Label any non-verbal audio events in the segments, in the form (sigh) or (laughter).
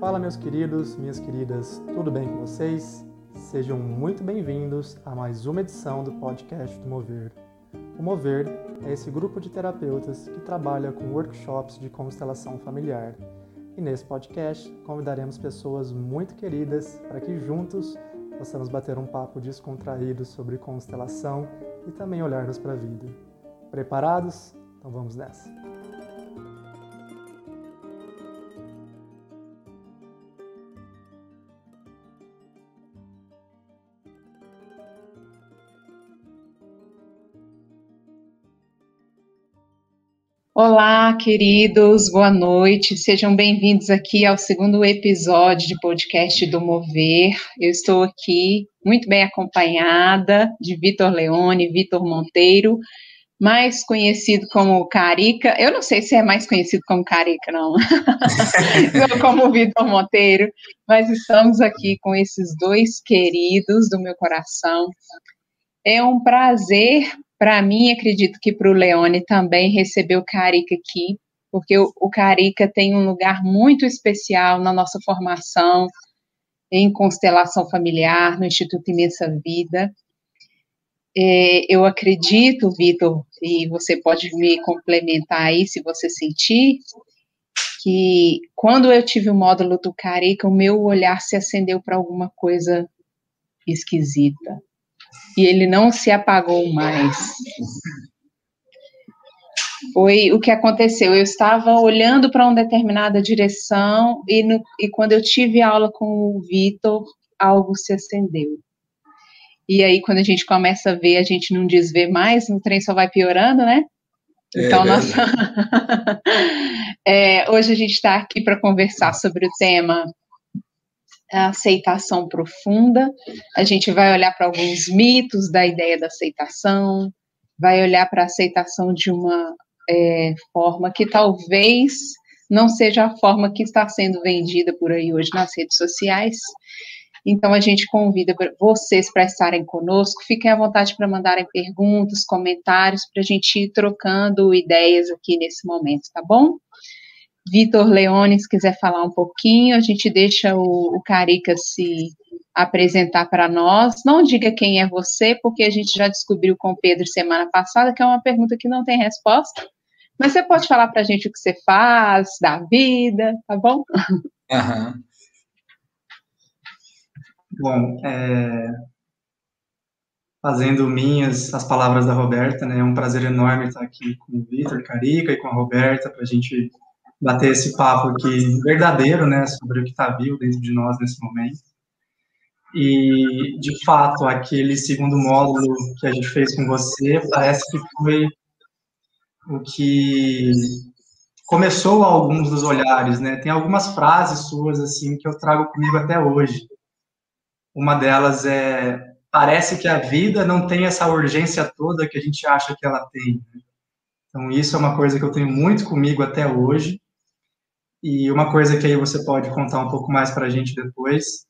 Fala, meus queridos, minhas queridas, tudo bem com vocês? Sejam muito bem-vindos a mais uma edição do podcast do Mover. O Mover é esse grupo de terapeutas que trabalha com workshops de constelação familiar. E nesse podcast convidaremos pessoas muito queridas para que juntos possamos bater um papo descontraído sobre constelação e também olharmos para a vida. Preparados? Então vamos nessa! Olá, queridos, boa noite. Sejam bem-vindos aqui ao segundo episódio de podcast do Mover. Eu estou aqui muito bem acompanhada de Vitor Leone, Vitor Monteiro, mais conhecido como Carica. Eu não sei se é mais conhecido como Carica, não. (laughs) como Vitor Monteiro, mas estamos aqui com esses dois queridos do meu coração. É um prazer para mim, acredito que para o Leone também receber o Carica aqui, porque o, o Carica tem um lugar muito especial na nossa formação em constelação familiar, no Instituto Imensa Vida. É, eu acredito, Vitor, e você pode me complementar aí se você sentir, que quando eu tive o módulo do Carica, o meu olhar se acendeu para alguma coisa esquisita e ele não se apagou mais. Foi o que aconteceu. Eu estava olhando para uma determinada direção e, no, e quando eu tive aula com o Vitor, algo se acendeu. E aí, quando a gente começa a ver, a gente não desvê mais, o trem só vai piorando, né? É então, é nossa... (laughs) é, hoje a gente está aqui para conversar sobre o tema a aceitação profunda. A gente vai olhar para alguns mitos da ideia da aceitação, vai olhar para a aceitação de uma é, forma que talvez não seja a forma que está sendo vendida por aí hoje nas redes sociais. Então, a gente convida vocês para estarem conosco. Fiquem à vontade para mandarem perguntas, comentários, para a gente ir trocando ideias aqui nesse momento, tá bom? Vitor Leone, se quiser falar um pouquinho, a gente deixa o, o Carica se apresentar para nós. Não diga quem é você, porque a gente já descobriu com o Pedro semana passada que é uma pergunta que não tem resposta. Mas você pode falar para a gente o que você faz, da vida, tá bom? Uhum. Bom, é, fazendo minhas as palavras da Roberta, né? É um prazer enorme estar aqui com o Vitor Carica e com a Roberta para a gente bater esse papo aqui verdadeiro, né, sobre o que está vivo dentro de nós nesse momento. E, de fato, aquele segundo módulo que a gente fez com você parece que foi o que começou alguns dos olhares, né? Tem algumas frases suas, assim, que eu trago comigo até hoje. Uma delas é: parece que a vida não tem essa urgência toda que a gente acha que ela tem. Então, isso é uma coisa que eu tenho muito comigo até hoje. E uma coisa que aí você pode contar um pouco mais para a gente depois,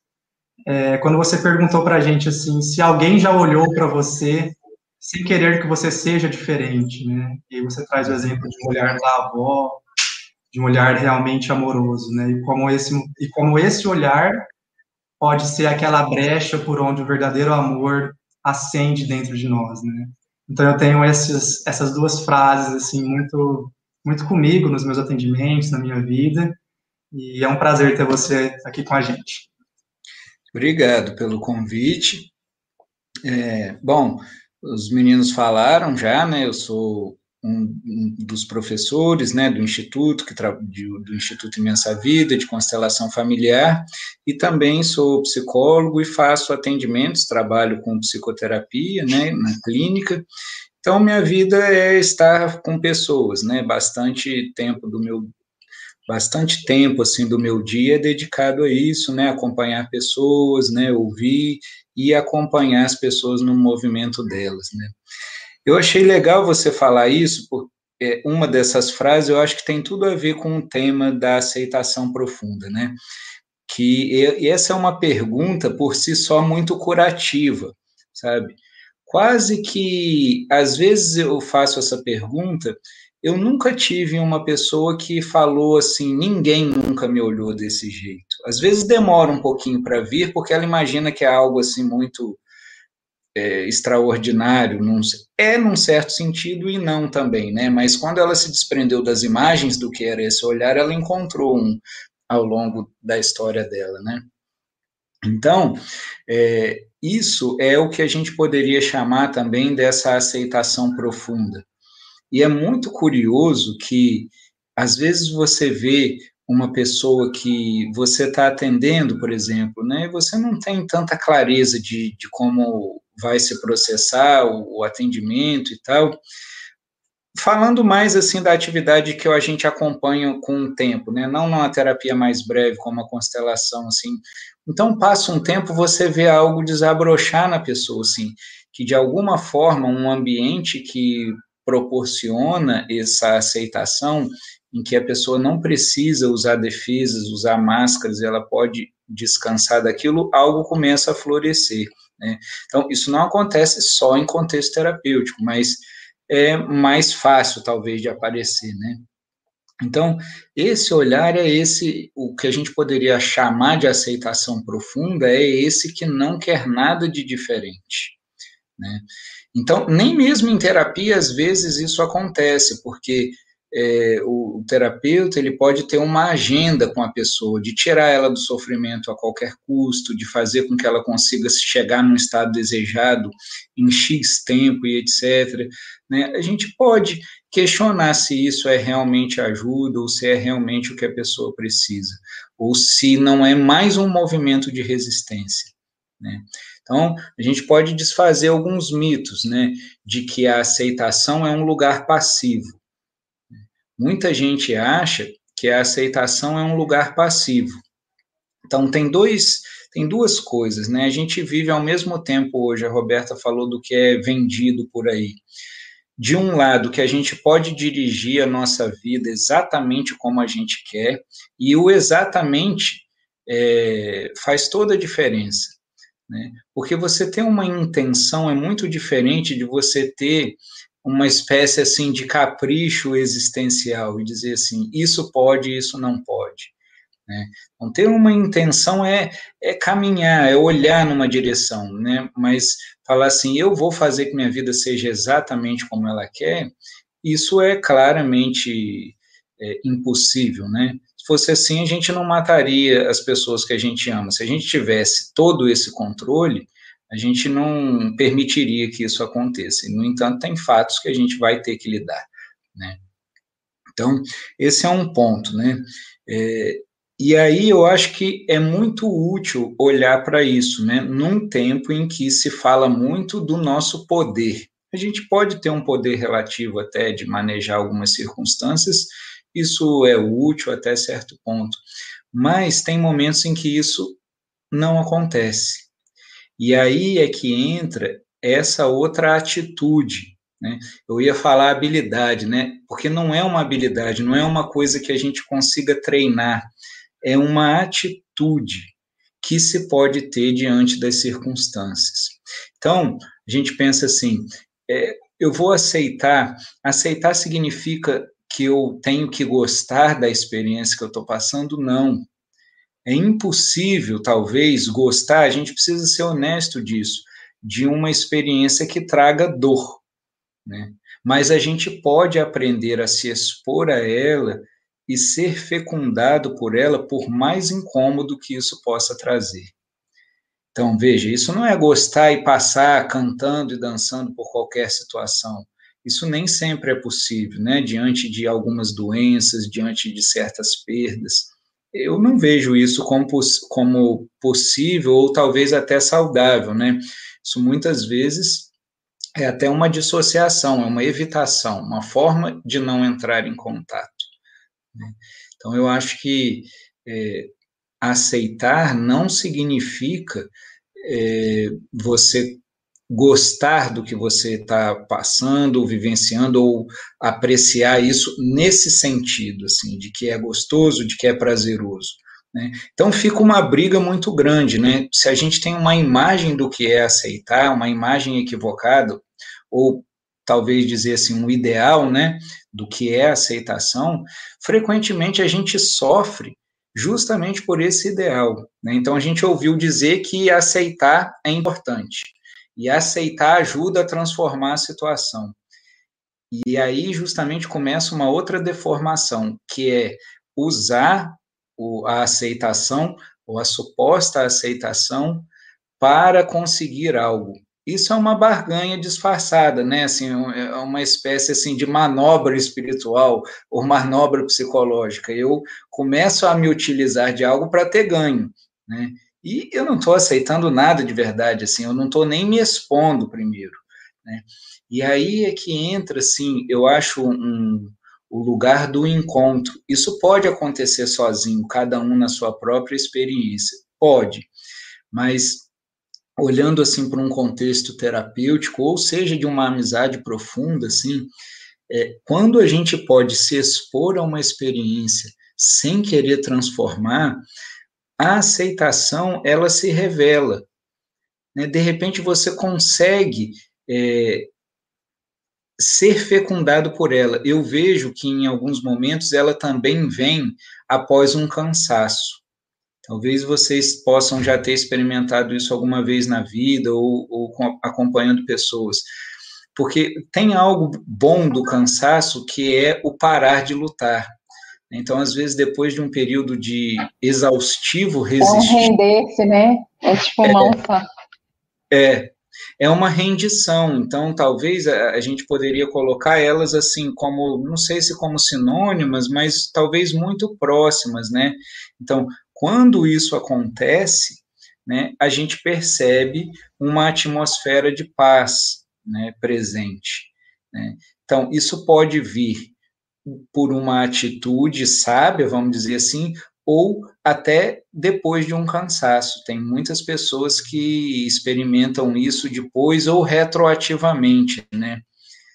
é quando você perguntou para a gente assim, se alguém já olhou para você sem querer que você seja diferente, né? E aí você traz o exemplo de um olhar da avó, de um olhar realmente amoroso, né? E como esse e como esse olhar pode ser aquela brecha por onde o verdadeiro amor acende dentro de nós, né? Então eu tenho esses, essas duas frases assim muito muito comigo nos meus atendimentos, na minha vida, e é um prazer ter você aqui com a gente. Obrigado pelo convite. É, bom, os meninos falaram já, né? Eu sou um, um dos professores, né, do instituto que de, do Instituto Imensa Vida de constelação familiar e também sou psicólogo e faço atendimentos, trabalho com psicoterapia, né, na clínica então, minha vida é estar com pessoas, né? Bastante tempo do meu bastante tempo assim do meu dia é dedicado a isso, né? Acompanhar pessoas, né? Ouvir e acompanhar as pessoas no movimento delas, né? Eu achei legal você falar isso, porque é, uma dessas frases eu acho que tem tudo a ver com o tema da aceitação profunda, né? Que essa é uma pergunta por si só muito curativa, sabe? Quase que, às vezes eu faço essa pergunta, eu nunca tive uma pessoa que falou assim, ninguém nunca me olhou desse jeito. Às vezes demora um pouquinho para vir, porque ela imagina que é algo assim muito é, extraordinário, num, é num certo sentido e não também, né? Mas quando ela se desprendeu das imagens do que era esse olhar, ela encontrou um ao longo da história dela, né? Então, é, isso é o que a gente poderia chamar também dessa aceitação profunda. E é muito curioso que, às vezes, você vê uma pessoa que você está atendendo, por exemplo, né, e você não tem tanta clareza de, de como vai se processar o, o atendimento e tal, falando mais assim da atividade que a gente acompanha com o tempo, né? Não numa terapia mais breve como a constelação assim. Então passa um tempo você vê algo desabrochar na pessoa assim, que de alguma forma um ambiente que proporciona essa aceitação em que a pessoa não precisa usar defesas, usar máscaras, ela pode descansar daquilo, algo começa a florescer. Né? Então, isso não acontece só em contexto terapêutico, mas é mais fácil, talvez, de aparecer, né? Então, esse olhar é esse, o que a gente poderia chamar de aceitação profunda, é esse que não quer nada de diferente, né? Então, nem mesmo em terapia, às vezes, isso acontece, porque é, o, o, terapeuta ele pode ter uma agenda com a pessoa, de tirar ela do sofrimento a qualquer custo, de fazer com que ela consiga chegar num estado desejado em X tempo e etc. Né? A gente pode questionar se isso é realmente ajuda ou se é realmente o que a pessoa precisa, ou se não é mais um movimento de resistência. Né? Então, a gente pode desfazer alguns mitos, né, de que a aceitação é um lugar passivo. Muita gente acha que a aceitação é um lugar passivo. Então, tem dois, tem duas coisas, né? A gente vive ao mesmo tempo hoje, a Roberta falou do que é vendido por aí. De um lado, que a gente pode dirigir a nossa vida exatamente como a gente quer, e o exatamente é, faz toda a diferença. Né? Porque você ter uma intenção é muito diferente de você ter uma espécie assim de capricho existencial e dizer assim, isso pode, isso não pode. Né? Então, ter uma intenção é, é caminhar, é olhar numa direção, né? mas falar assim, eu vou fazer que minha vida seja exatamente como ela quer, isso é claramente é, impossível, né? Se fosse assim, a gente não mataria as pessoas que a gente ama. Se a gente tivesse todo esse controle, a gente não permitiria que isso aconteça. No entanto, tem fatos que a gente vai ter que lidar, né? Então, esse é um ponto, né? É, e aí eu acho que é muito útil olhar para isso, né? Num tempo em que se fala muito do nosso poder. A gente pode ter um poder relativo até de manejar algumas circunstâncias, isso é útil até certo ponto. Mas tem momentos em que isso não acontece. E aí é que entra essa outra atitude. Né? Eu ia falar habilidade, né? porque não é uma habilidade, não é uma coisa que a gente consiga treinar, é uma atitude que se pode ter diante das circunstâncias. Então, a gente pensa assim: é, eu vou aceitar, aceitar significa que eu tenho que gostar da experiência que eu estou passando? Não. É impossível, talvez, gostar, a gente precisa ser honesto disso, de uma experiência que traga dor, né? Mas a gente pode aprender a se expor a ela e ser fecundado por ela, por mais incômodo que isso possa trazer. Então, veja, isso não é gostar e passar cantando e dançando por qualquer situação. Isso nem sempre é possível, né? Diante de algumas doenças, diante de certas perdas eu não vejo isso como, como possível ou talvez até saudável, né? Isso muitas vezes é até uma dissociação, é uma evitação, uma forma de não entrar em contato. Né? Então, eu acho que é, aceitar não significa é, você gostar do que você está passando, vivenciando, ou apreciar isso nesse sentido, assim, de que é gostoso, de que é prazeroso. Né? Então fica uma briga muito grande, né? Se a gente tem uma imagem do que é aceitar, uma imagem equivocada, ou talvez dizer assim, um ideal, né, do que é aceitação, frequentemente a gente sofre justamente por esse ideal. Né? Então, a gente ouviu dizer que aceitar é importante, e aceitar ajuda a transformar a situação. E aí, justamente, começa uma outra deformação, que é usar a aceitação, ou a suposta aceitação, para conseguir algo. Isso é uma barganha disfarçada, né? Assim, é uma espécie assim de manobra espiritual ou manobra psicológica. Eu começo a me utilizar de algo para ter ganho, né? E eu não estou aceitando nada de verdade, assim, eu não estou nem me expondo primeiro, né? E aí é que entra, assim, eu acho um, o lugar do encontro. Isso pode acontecer sozinho, cada um na sua própria experiência, pode, mas olhando assim para um contexto terapêutico, ou seja, de uma amizade profunda, assim, é, quando a gente pode se expor a uma experiência sem querer transformar, a aceitação ela se revela. Né? De repente você consegue é, ser fecundado por ela. Eu vejo que em alguns momentos ela também vem após um cansaço. Talvez vocês possam já ter experimentado isso alguma vez na vida ou, ou acompanhando pessoas. Porque tem algo bom do cansaço que é o parar de lutar. Então, às vezes, depois de um período de exaustivo resistir. É um render-se, né? É tipo uma é, é, é uma rendição. Então, talvez a, a, gente poderia colocar elas assim como, não sei se como sinônimas, mas talvez muito próximas, né? Então, quando isso acontece, né, a gente percebe uma atmosfera de paz né, presente. Né? Então, isso pode vir por uma atitude sábia, vamos dizer assim, ou até depois de um cansaço. Tem muitas pessoas que experimentam isso depois ou retroativamente, né?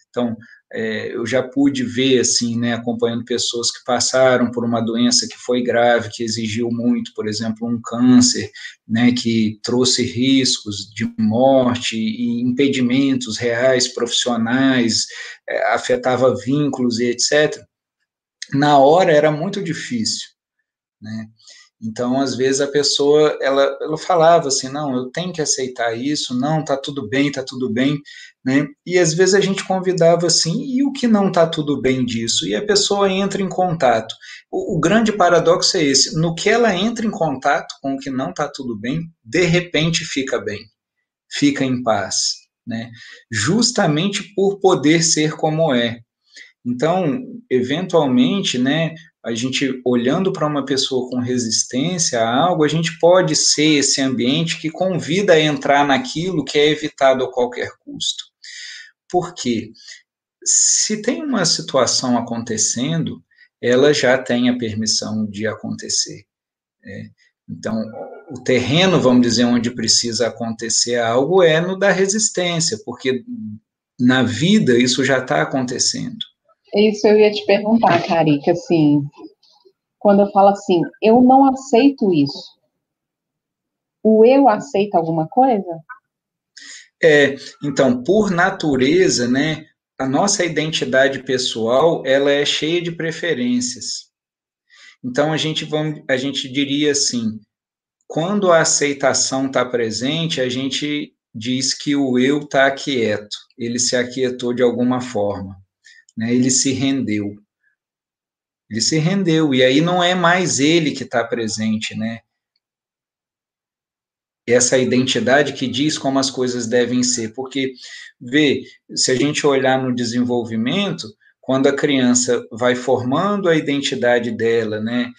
Então, é, eu já pude ver, assim, né, acompanhando pessoas que passaram por uma doença que foi grave, que exigiu muito, por exemplo, um câncer, né, que trouxe riscos de morte e impedimentos reais, profissionais, é, afetava vínculos e etc. Na hora era muito difícil, né, então, às vezes a pessoa, ela, ela falava assim, não, eu tenho que aceitar isso, não, tá tudo bem, tá tudo bem, né? E às vezes a gente convidava assim, e o que não tá tudo bem disso? E a pessoa entra em contato. O, o grande paradoxo é esse, no que ela entra em contato com o que não tá tudo bem, de repente fica bem, fica em paz, né? Justamente por poder ser como é. Então, eventualmente, né, a gente olhando para uma pessoa com resistência a algo, a gente pode ser esse ambiente que convida a entrar naquilo que é evitado a qualquer custo. Por quê? Se tem uma situação acontecendo, ela já tem a permissão de acontecer. É, então, o terreno, vamos dizer, onde precisa acontecer algo é no da resistência, porque na vida isso já está acontecendo. Isso eu ia te perguntar, Carica, assim, quando eu falo assim, eu não aceito isso, o eu aceita alguma coisa? É, então, por natureza, né, a nossa identidade pessoal, ela é cheia de preferências. Então, a gente, vamos, a gente diria assim, quando a aceitação está presente, a gente diz que o eu está quieto, ele se aquietou de alguma forma né? Ele se rendeu. Ele se rendeu, e aí não é mais ele que está presente, né? Essa identidade que diz como as coisas devem ser, porque, vê, se a gente olhar no desenvolvimento, quando a criança vai formando a identidade dela, né,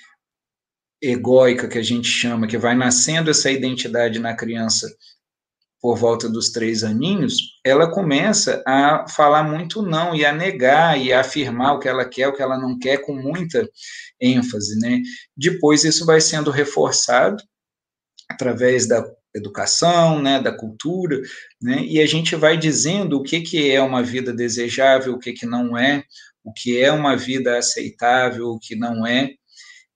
egóica que a gente chama, que vai nascendo essa identidade na criança por volta dos três aninhos, ela começa a falar muito não e a negar e a afirmar o que ela quer, o que ela não quer, com muita ênfase, né? Depois isso vai sendo reforçado através da educação, né, da cultura, né, e a gente vai dizendo o que, que é uma vida desejável, o que, que não é, o que é uma vida aceitável, o que não é,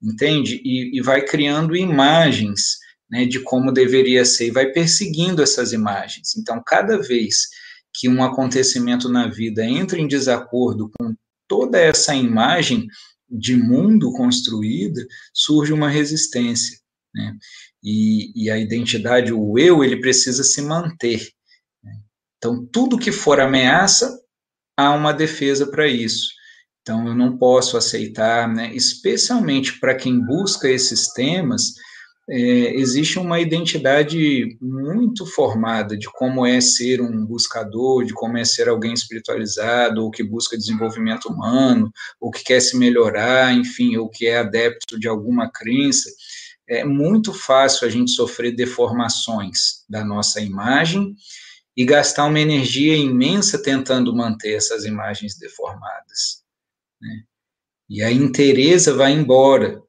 entende? E, e vai criando imagens né, de como deveria ser, e vai perseguindo essas imagens. Então, cada vez que um acontecimento na vida entra em desacordo com toda essa imagem, de mundo construída, surge uma resistência. Né? E, e, a identidade, o eu, ele precisa se manter. Né? Então, tudo que for ameaça, há uma defesa para isso. Então, eu não posso aceitar, né? especialmente para quem busca esses temas, é, existe uma identidade muito formada de como é ser um buscador, de como é ser alguém espiritualizado, ou que busca desenvolvimento humano, ou que quer se melhorar, enfim, ou que é adepto de alguma crença. É muito fácil a gente sofrer deformações da nossa imagem e gastar uma energia imensa tentando manter essas imagens deformadas. Né? E a interesa vai embora,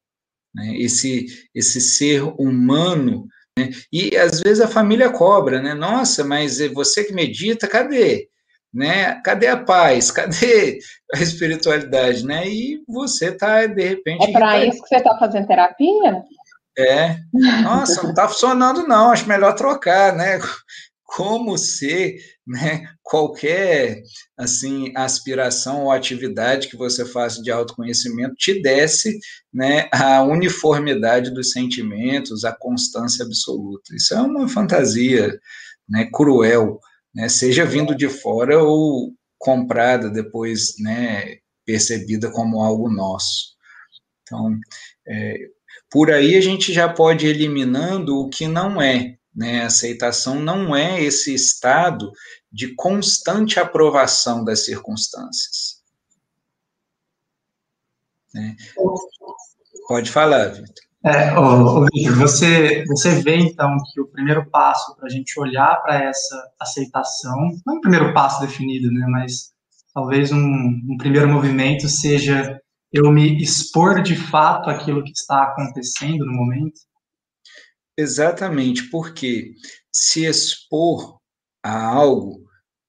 né? esse, esse ser humano. Né? E às vezes a família cobra, né? Nossa, mas é você que medita, cadê? Né? Cadê a paz? (laughs) Cadê a espiritualidade? Né? E você está, de repente. É para isso que você está fazendo terapia? É. Nossa, não está funcionando, não. Acho melhor trocar, né? Como ser né, qualquer assim aspiração ou atividade que você faça de autoconhecimento te desse né, a uniformidade dos sentimentos, a constância absoluta. Isso é uma fantasia né, cruel, né, seja vindo de fora ou comprada depois, né, percebida como algo nosso. Então, é, por aí a gente já pode ir eliminando o que não é, né? Aceitação não é esse estado de constante aprovação das circunstâncias. Né? Pode falar, Vitor. É, ô, ô, Victor, você, você vê então que o primeiro passo para a gente olhar para essa aceitação, não um primeiro passo definido, né, mas talvez um, um primeiro movimento seja eu me expor de fato aquilo que está acontecendo no momento? Exatamente, porque se expor a algo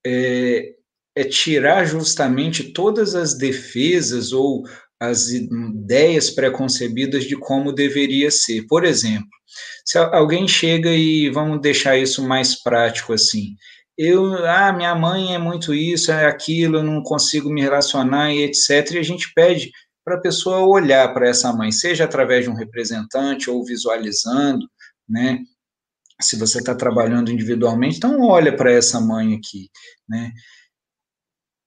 é, é tirar justamente todas as defesas ou as ideias preconcebidas de como deveria ser. Por exemplo, se alguém chega e vamos deixar isso mais prático assim, eu, ah, minha mãe é muito isso, é aquilo, eu não consigo me relacionar e etc. E a gente pede para a pessoa olhar para essa mãe, seja através de um representante ou visualizando, né? Se você está trabalhando individualmente, então olha para essa mãe aqui, né?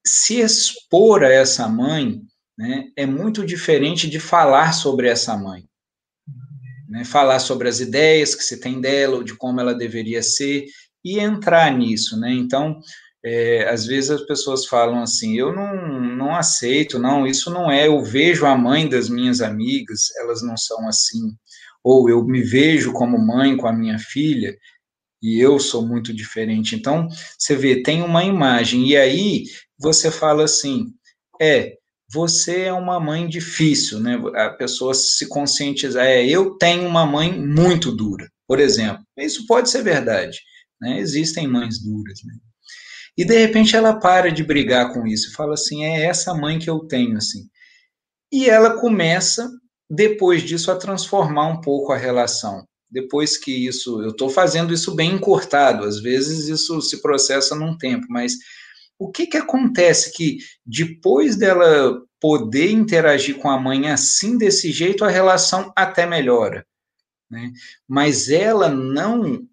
Se expor a essa mãe, né, é muito diferente de falar sobre essa mãe. Né? Falar sobre as ideias que se tem dela, ou de como ela deveria ser, e entrar nisso, né? Então, é, às vezes as pessoas falam assim, eu não, não aceito, não, isso não é, eu vejo a mãe das minhas amigas, elas não são assim, ou eu me vejo como mãe com a minha filha e eu sou muito diferente. Então, você vê, tem uma imagem, e aí você fala assim: é, você é uma mãe difícil, né? A pessoa se conscientizar, é, eu tenho uma mãe muito dura, por exemplo. Isso pode ser verdade, né? Existem mães duras, né? E de repente ela para de brigar com isso, fala assim: é essa mãe que eu tenho, assim. E ela começa depois disso a transformar um pouco a relação. Depois que isso, eu estou fazendo isso bem encurtado, às vezes isso se processa num tempo, mas o que, que acontece que depois dela poder interagir com a mãe assim, desse jeito, a relação até melhora. Né? Mas ela não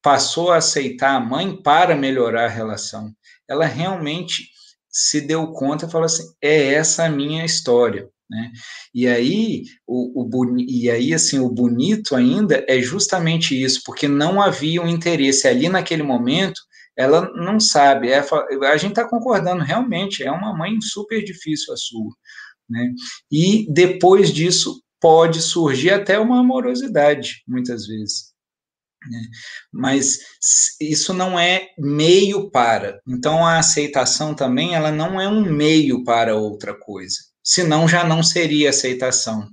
passou a aceitar a mãe para melhorar a relação. Ela realmente se deu conta e falou assim: é essa a minha história. Né? E aí o, o e aí assim o bonito ainda é justamente isso, porque não havia um interesse ali naquele momento. Ela não sabe, é, a gente está concordando realmente é uma mãe super difícil a sua, né? E depois disso pode surgir até uma amorosidade muitas vezes. Né? Mas isso não é meio para. Então a aceitação também ela não é um meio para outra coisa senão já não seria aceitação.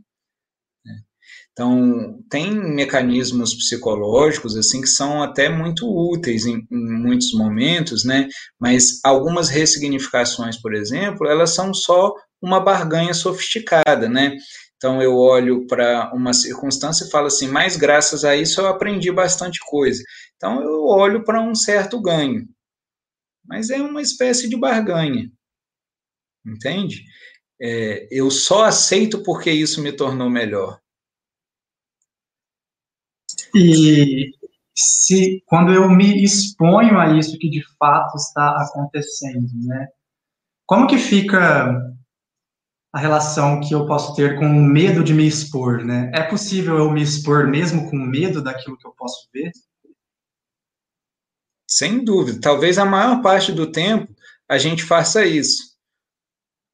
Né? Então, tem mecanismos psicológicos assim que são até muito úteis em, em, muitos momentos, né? Mas algumas ressignificações, por exemplo, elas são só uma barganha sofisticada, né? Então eu olho para uma circunstância e falo assim, mas graças a isso eu aprendi bastante coisa. Então eu olho para um certo ganho. Mas é uma espécie de barganha. Entende? É, eu só aceito porque isso me tornou melhor. E se quando eu me exponho a isso que de fato está acontecendo, né? Como que fica a relação que eu posso ter com o medo de me expor, né? É possível eu me expor mesmo com medo daquilo que eu posso ver? Sem dúvida. Talvez a maior parte do tempo a gente faça isso.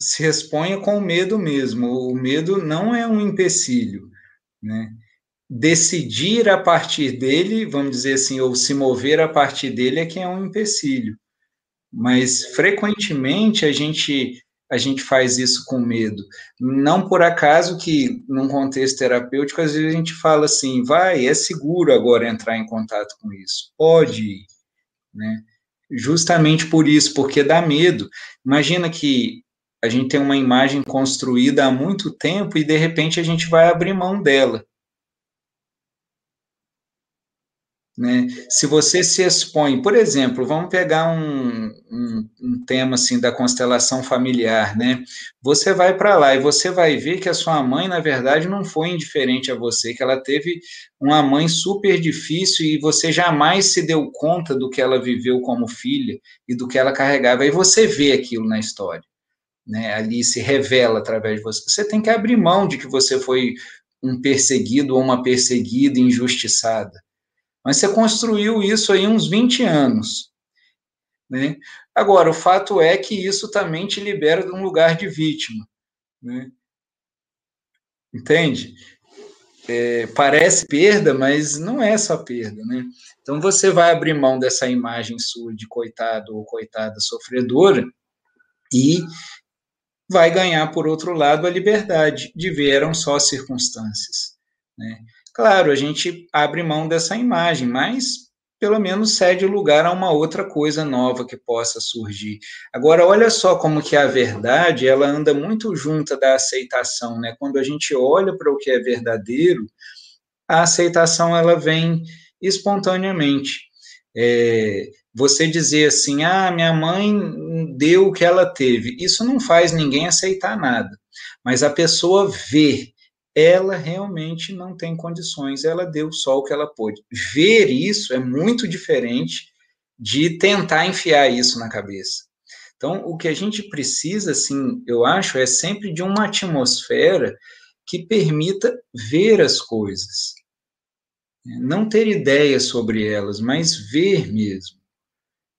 Se exponha com medo mesmo. O medo não é um empecilho, né? Decidir a partir dele, vamos dizer assim, ou se mover a partir dele é que é um empecilho. Mas frequentemente a gente a gente faz isso com medo. Não por acaso que, num contexto terapêutico, às vezes a gente fala assim, vai, é seguro agora entrar em contato com isso. Pode né? Justamente por isso, porque dá medo. Imagina que a gente tem uma imagem construída há muito tempo e, de repente, a gente vai abrir mão dela. Né? Se você se expõe, por exemplo, vamos pegar um, um, um tema assim da constelação familiar, né? Você vai para lá e você vai ver que a sua mãe, na verdade, não foi indiferente a você, que ela teve uma mãe super difícil e você jamais se deu conta do que ela viveu como filha e do que ela carregava. Aí você vê aquilo na história, né? Ali se revela através de você. Você tem que abrir mão de que você foi um perseguido ou uma perseguida, injustiçada mas você construiu isso aí uns 20 anos. Né? Agora, o fato é que isso também te libera de um lugar de vítima. Né? Entende? É, parece perda, mas não é só perda, né? Então você vai abrir mão dessa imagem sua de coitado ou coitada sofredora e vai ganhar, por outro lado, a liberdade de ver eram só circunstâncias. Né? Claro, a gente abre mão dessa imagem, mas pelo menos cede lugar a uma outra coisa nova que possa surgir. Agora, olha só como que a verdade, ela anda muito junta da aceitação, né? Quando a gente olha para o que é verdadeiro, a aceitação, ela vem espontaneamente. É, você dizer assim, ah, minha mãe deu o que ela teve, isso não faz ninguém aceitar nada. Mas a pessoa vê ela realmente não tem condições, ela deu só o que ela pôde. Ver isso é muito diferente de tentar enfiar isso na cabeça. Então, o que a gente precisa, assim, eu acho, é sempre de uma atmosfera que permita ver as coisas. Não ter ideias sobre elas, mas ver mesmo.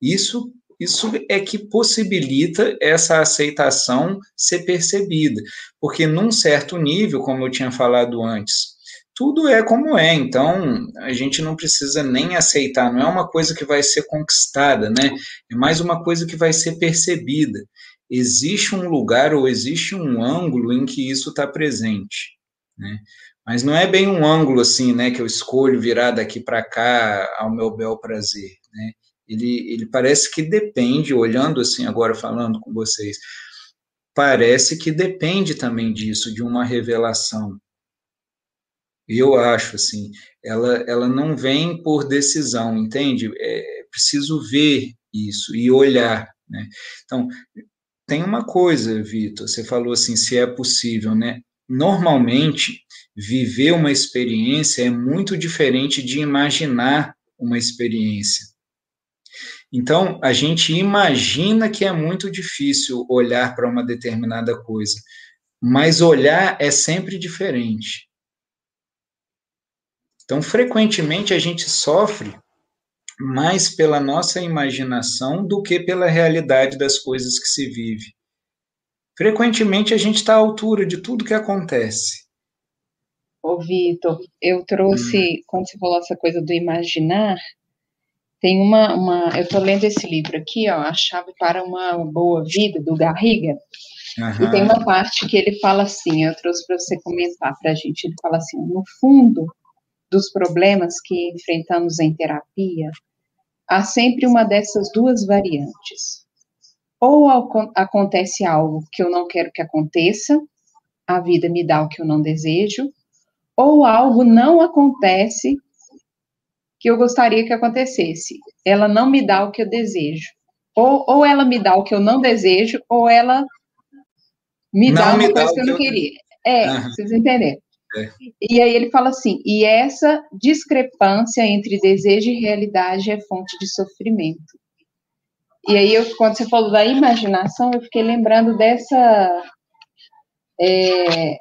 Isso isso é que possibilita essa aceitação ser percebida, porque num certo nível, como eu tinha falado antes, tudo é como é, então a gente não precisa nem aceitar, não é uma coisa que vai ser conquistada, né? É mais uma coisa que vai ser percebida. Existe um lugar ou existe um ângulo em que isso está presente, né? Mas não é bem um ângulo assim, né, que eu escolho virar daqui para cá ao meu bel prazer, né? Ele, ele parece que depende, olhando assim agora falando com vocês, parece que depende também disso, de uma revelação. Eu acho assim, ela, ela não vem por decisão, entende? É preciso ver isso e olhar, né? Então, tem uma coisa, Vitor, você falou assim, se é possível, né? Normalmente, viver uma experiência é muito diferente de imaginar uma experiência. Então, a gente imagina que é muito difícil olhar para uma determinada coisa, mas olhar é sempre diferente. Então, frequentemente a gente sofre mais pela nossa imaginação do que pela realidade das coisas que se vive. Frequentemente a gente está à altura de tudo que acontece. Ô, Vitor, eu trouxe, hum. quando você falou essa coisa do imaginar, tem uma, uma eu estou lendo esse livro aqui, ó, A Chave para uma Boa Vida, do Garriga, uhum. e tem uma parte que ele fala assim, eu trouxe para você comentar para a gente, ele fala assim, no fundo dos problemas que enfrentamos em terapia, há sempre uma dessas duas variantes. Ou acontece algo que eu não quero que aconteça, a vida me dá o que eu não desejo, ou algo não acontece que eu gostaria que acontecesse. Ela não me dá o que eu desejo. Ou, ou ela me dá o que eu não desejo, ou ela Me não dá uma me coisa dá que eu não queria. É, uhum. vocês entenderam. É. E aí ele fala assim, e essa discrepância entre desejo e realidade é fonte de sofrimento. E aí, eu, quando você falou da imaginação, eu fiquei lembrando dessa é,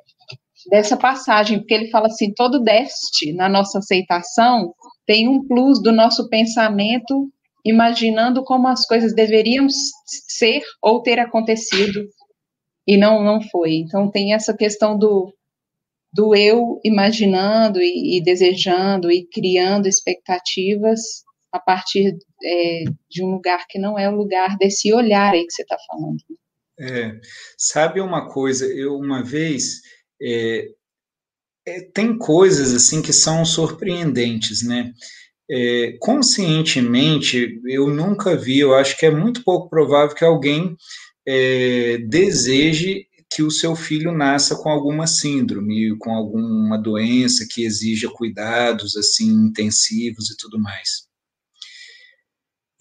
dessa passagem, porque ele fala assim, todo déficit na nossa aceitação tem um plus do nosso pensamento imaginando como as coisas deveriam ser ou ter acontecido e não não foi. Então tem essa questão do do eu imaginando e, e desejando e criando expectativas a partir é, de um lugar que não é o lugar desse olhar aí que você está falando. É, sabe uma coisa? Eu uma vez é, é, tem coisas assim que são surpreendentes, né? É, conscientemente, eu nunca vi, eu acho que é muito pouco provável que alguém é, deseje que o seu filho nasça com alguma síndrome, com alguma doença que exija cuidados assim intensivos e tudo mais.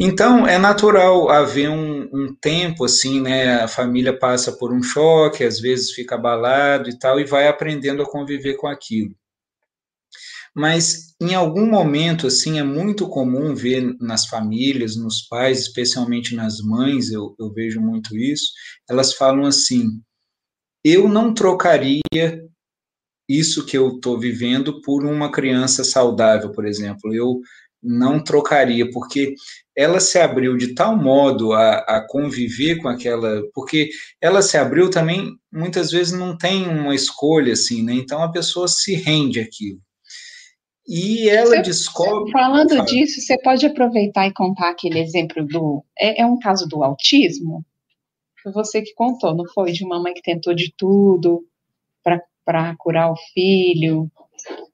Então, é natural haver um, um, tempo, assim, né? A família passa por um choque, às vezes fica abalado e tal, e vai aprendendo a conviver com aquilo. Mas, em algum momento, assim, é muito comum ver nas famílias, nos pais, especialmente nas mães, eu, eu vejo muito isso, elas falam assim: eu não trocaria isso que eu estou vivendo por uma criança saudável, por exemplo. Eu não trocaria, porque ela se abriu de tal modo a, a, conviver com aquela. Porque ela se abriu também, muitas vezes não tem uma escolha assim, né? Então a pessoa se rende àquilo. E ela você, descobre. Falando fala, disso, você pode aproveitar e contar aquele exemplo do. É, é um caso do autismo? Foi você que contou, não foi? De uma mãe que tentou de tudo para curar o filho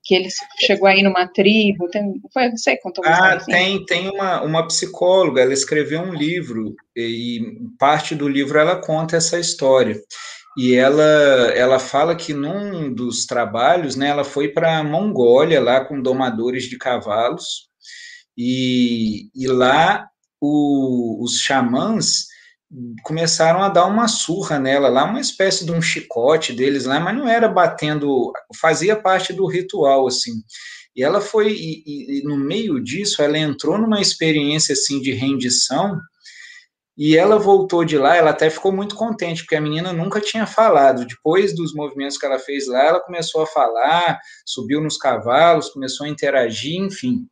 que ele chegou aí numa tribo, tem, foi você que contou Ah, assim? tem, tem uma, uma psicóloga, ela escreveu um livro, e parte do livro ela conta essa história. E ela, ela fala que num dos trabalhos, né, ela foi para a Mongólia, lá com domadores de cavalos, e, e lá o, os xamãs começaram a dar uma surra nela lá, uma espécie de um chicote deles lá, mas não era batendo, fazia parte do ritual, assim. E ela foi, e, e, no meio disso, ela entrou numa experiência, assim, de rendição, e ela voltou de lá, ela até ficou muito contente, porque a menina nunca tinha falado. Depois dos movimentos que ela fez lá, ela começou a falar, subiu nos cavalos, começou a interagir, enfim.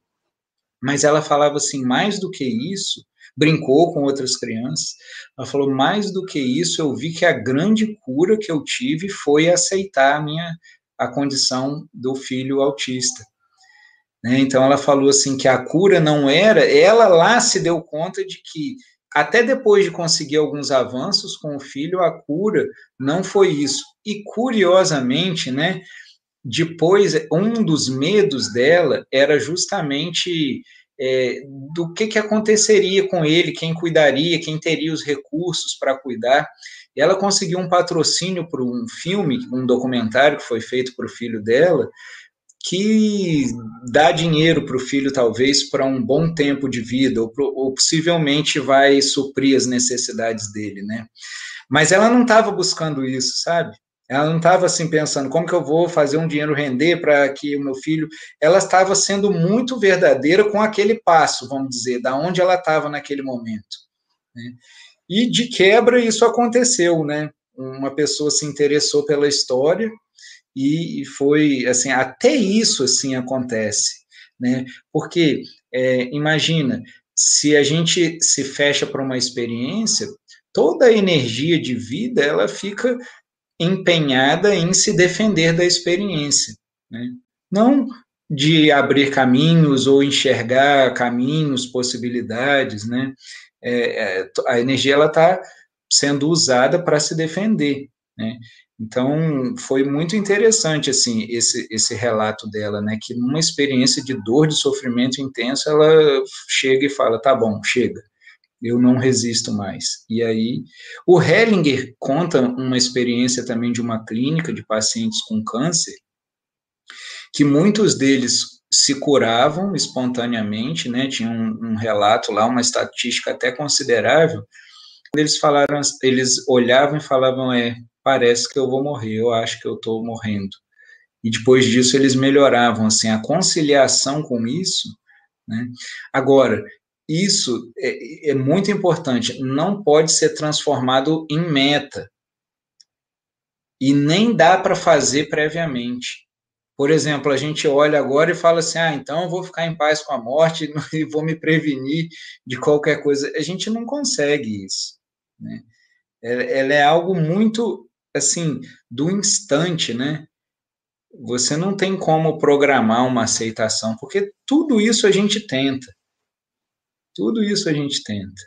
Mas ela falava assim, mais do que isso, brincou com outras crianças. Ela falou: mais do que isso, eu vi que a grande cura que eu tive foi aceitar a minha a condição do filho autista. Né? Então ela falou assim que a cura não era, ela lá se deu conta de que até depois de conseguir alguns avanços com o filho, a cura não foi isso. E curiosamente, né, depois um dos medos dela era justamente é, do que, que aconteceria com ele, quem cuidaria, quem teria os recursos para cuidar. E ela conseguiu um patrocínio para um filme, um documentário que foi feito para o filho dela, que dá dinheiro para o filho, talvez, para um bom tempo de vida, ou, ou possivelmente vai suprir as necessidades dele, né? Mas ela não estava buscando isso, sabe? Ela não estava assim pensando como que eu vou fazer um dinheiro render para que o meu filho. Ela estava sendo muito verdadeira com aquele passo, vamos dizer, da onde ela estava naquele momento. Né? E de quebra isso aconteceu, né? Uma pessoa se interessou pela história e foi assim até isso assim acontece, né? Porque é, imagina se a gente se fecha para uma experiência, toda a energia de vida ela fica empenhada em se defender da experiência, né? não de abrir caminhos ou enxergar caminhos, possibilidades, né? É, é, a energia ela está sendo usada para se defender, né? Então foi muito interessante assim esse esse relato dela, né? Que numa experiência de dor, de sofrimento intenso, ela chega e fala, tá bom, chega, eu não resisto mais. E aí, o Hellinger conta uma experiência também de uma clínica de pacientes com câncer, que muitos deles se curavam espontaneamente, né? Tinha um, um relato lá, uma estatística até considerável. Eles falaram, eles olhavam e falavam, é, parece que eu vou morrer, eu acho que eu estou morrendo. E depois disso eles melhoravam, assim, a conciliação com isso, né? Agora, isso é, é muito importante, não pode ser transformado em meta. E nem dá para fazer previamente. Por exemplo, a gente olha agora e fala assim: ah, então eu vou ficar em paz com a morte (laughs) e vou me prevenir de qualquer coisa. A gente não consegue isso. Né? Ela é algo muito, assim, do instante, né? Você não tem como programar uma aceitação, porque tudo isso a gente tenta. Tudo isso a gente tenta.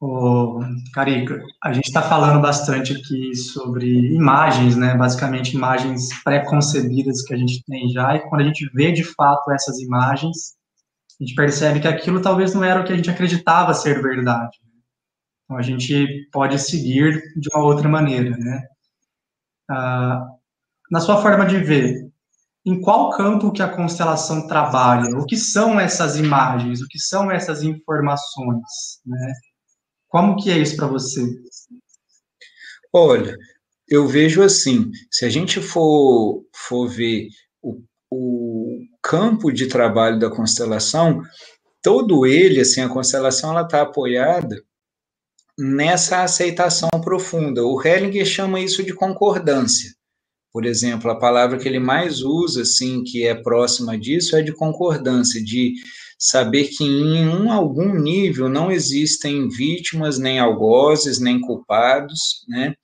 Ô, Carica, a gente está falando bastante aqui sobre imagens, né? Basicamente imagens pré-concebidas que a gente tem já, e quando a gente vê de fato essas imagens, a gente percebe que aquilo talvez não era o que a gente acreditava ser verdade. Então a gente pode seguir de uma outra maneira, né? Ah, na sua forma de ver, em qual campo que a constelação trabalha? O que são essas imagens? O que são essas informações? Né? Como que é isso para você? Olha, eu vejo assim, se a gente for, for ver o, o campo de trabalho da constelação, todo ele, assim, a constelação, ela está apoiada nessa aceitação profunda. O Hellinger chama isso de concordância. Por exemplo, a palavra que ele mais usa, assim, que é próxima disso, é de concordância, de saber que em um, algum nível não existem vítimas, nem algozes, nem culpados, né?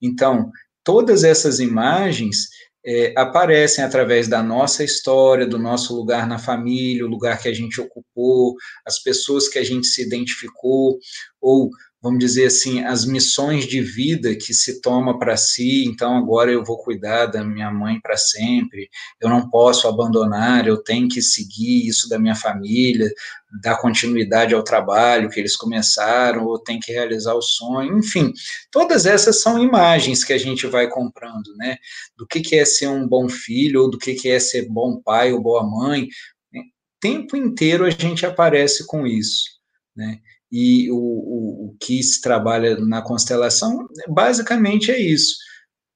Então, todas essas imagens é, aparecem através da nossa história, do nosso lugar na família, o lugar que a gente ocupou, as pessoas que a gente se identificou, ou vamos dizer assim, as missões de vida que se toma para si, então agora eu vou cuidar da minha mãe para sempre, eu não posso abandonar, eu tenho que seguir isso da minha família, dar continuidade ao trabalho que eles começaram, ou tem que realizar o sonho, enfim, todas essas são imagens que a gente vai comprando, né, do que, que é ser um bom filho, ou do que, que é ser bom pai ou boa mãe, o tempo inteiro a gente aparece com isso, né, e o, o, o que se trabalha na constelação basicamente é isso: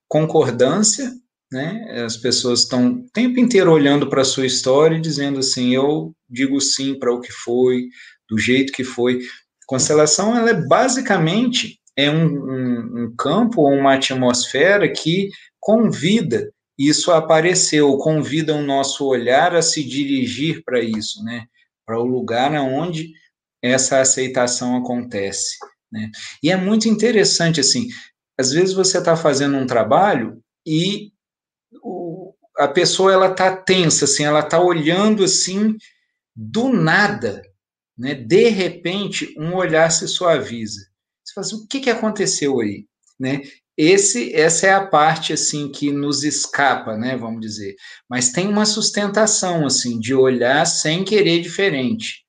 concordância, né? As pessoas estão o tempo inteiro olhando para a sua história e dizendo assim: eu digo sim para o que foi, do jeito que foi. Constelação, ela é basicamente é um, um, um campo ou uma atmosfera que convida isso a aparecer, ou convida o nosso olhar a se dirigir para isso, né? Para o lugar onde essa aceitação acontece. Né? E é muito interessante, assim, às vezes você está fazendo um trabalho e o, a pessoa ela está tensa, assim, ela está olhando assim, do nada, né? de repente, um olhar se suaviza. Você fala assim, o que, que aconteceu aí? Né? Esse, essa é a parte assim que nos escapa, né, vamos dizer. Mas tem uma sustentação assim de olhar sem querer diferente.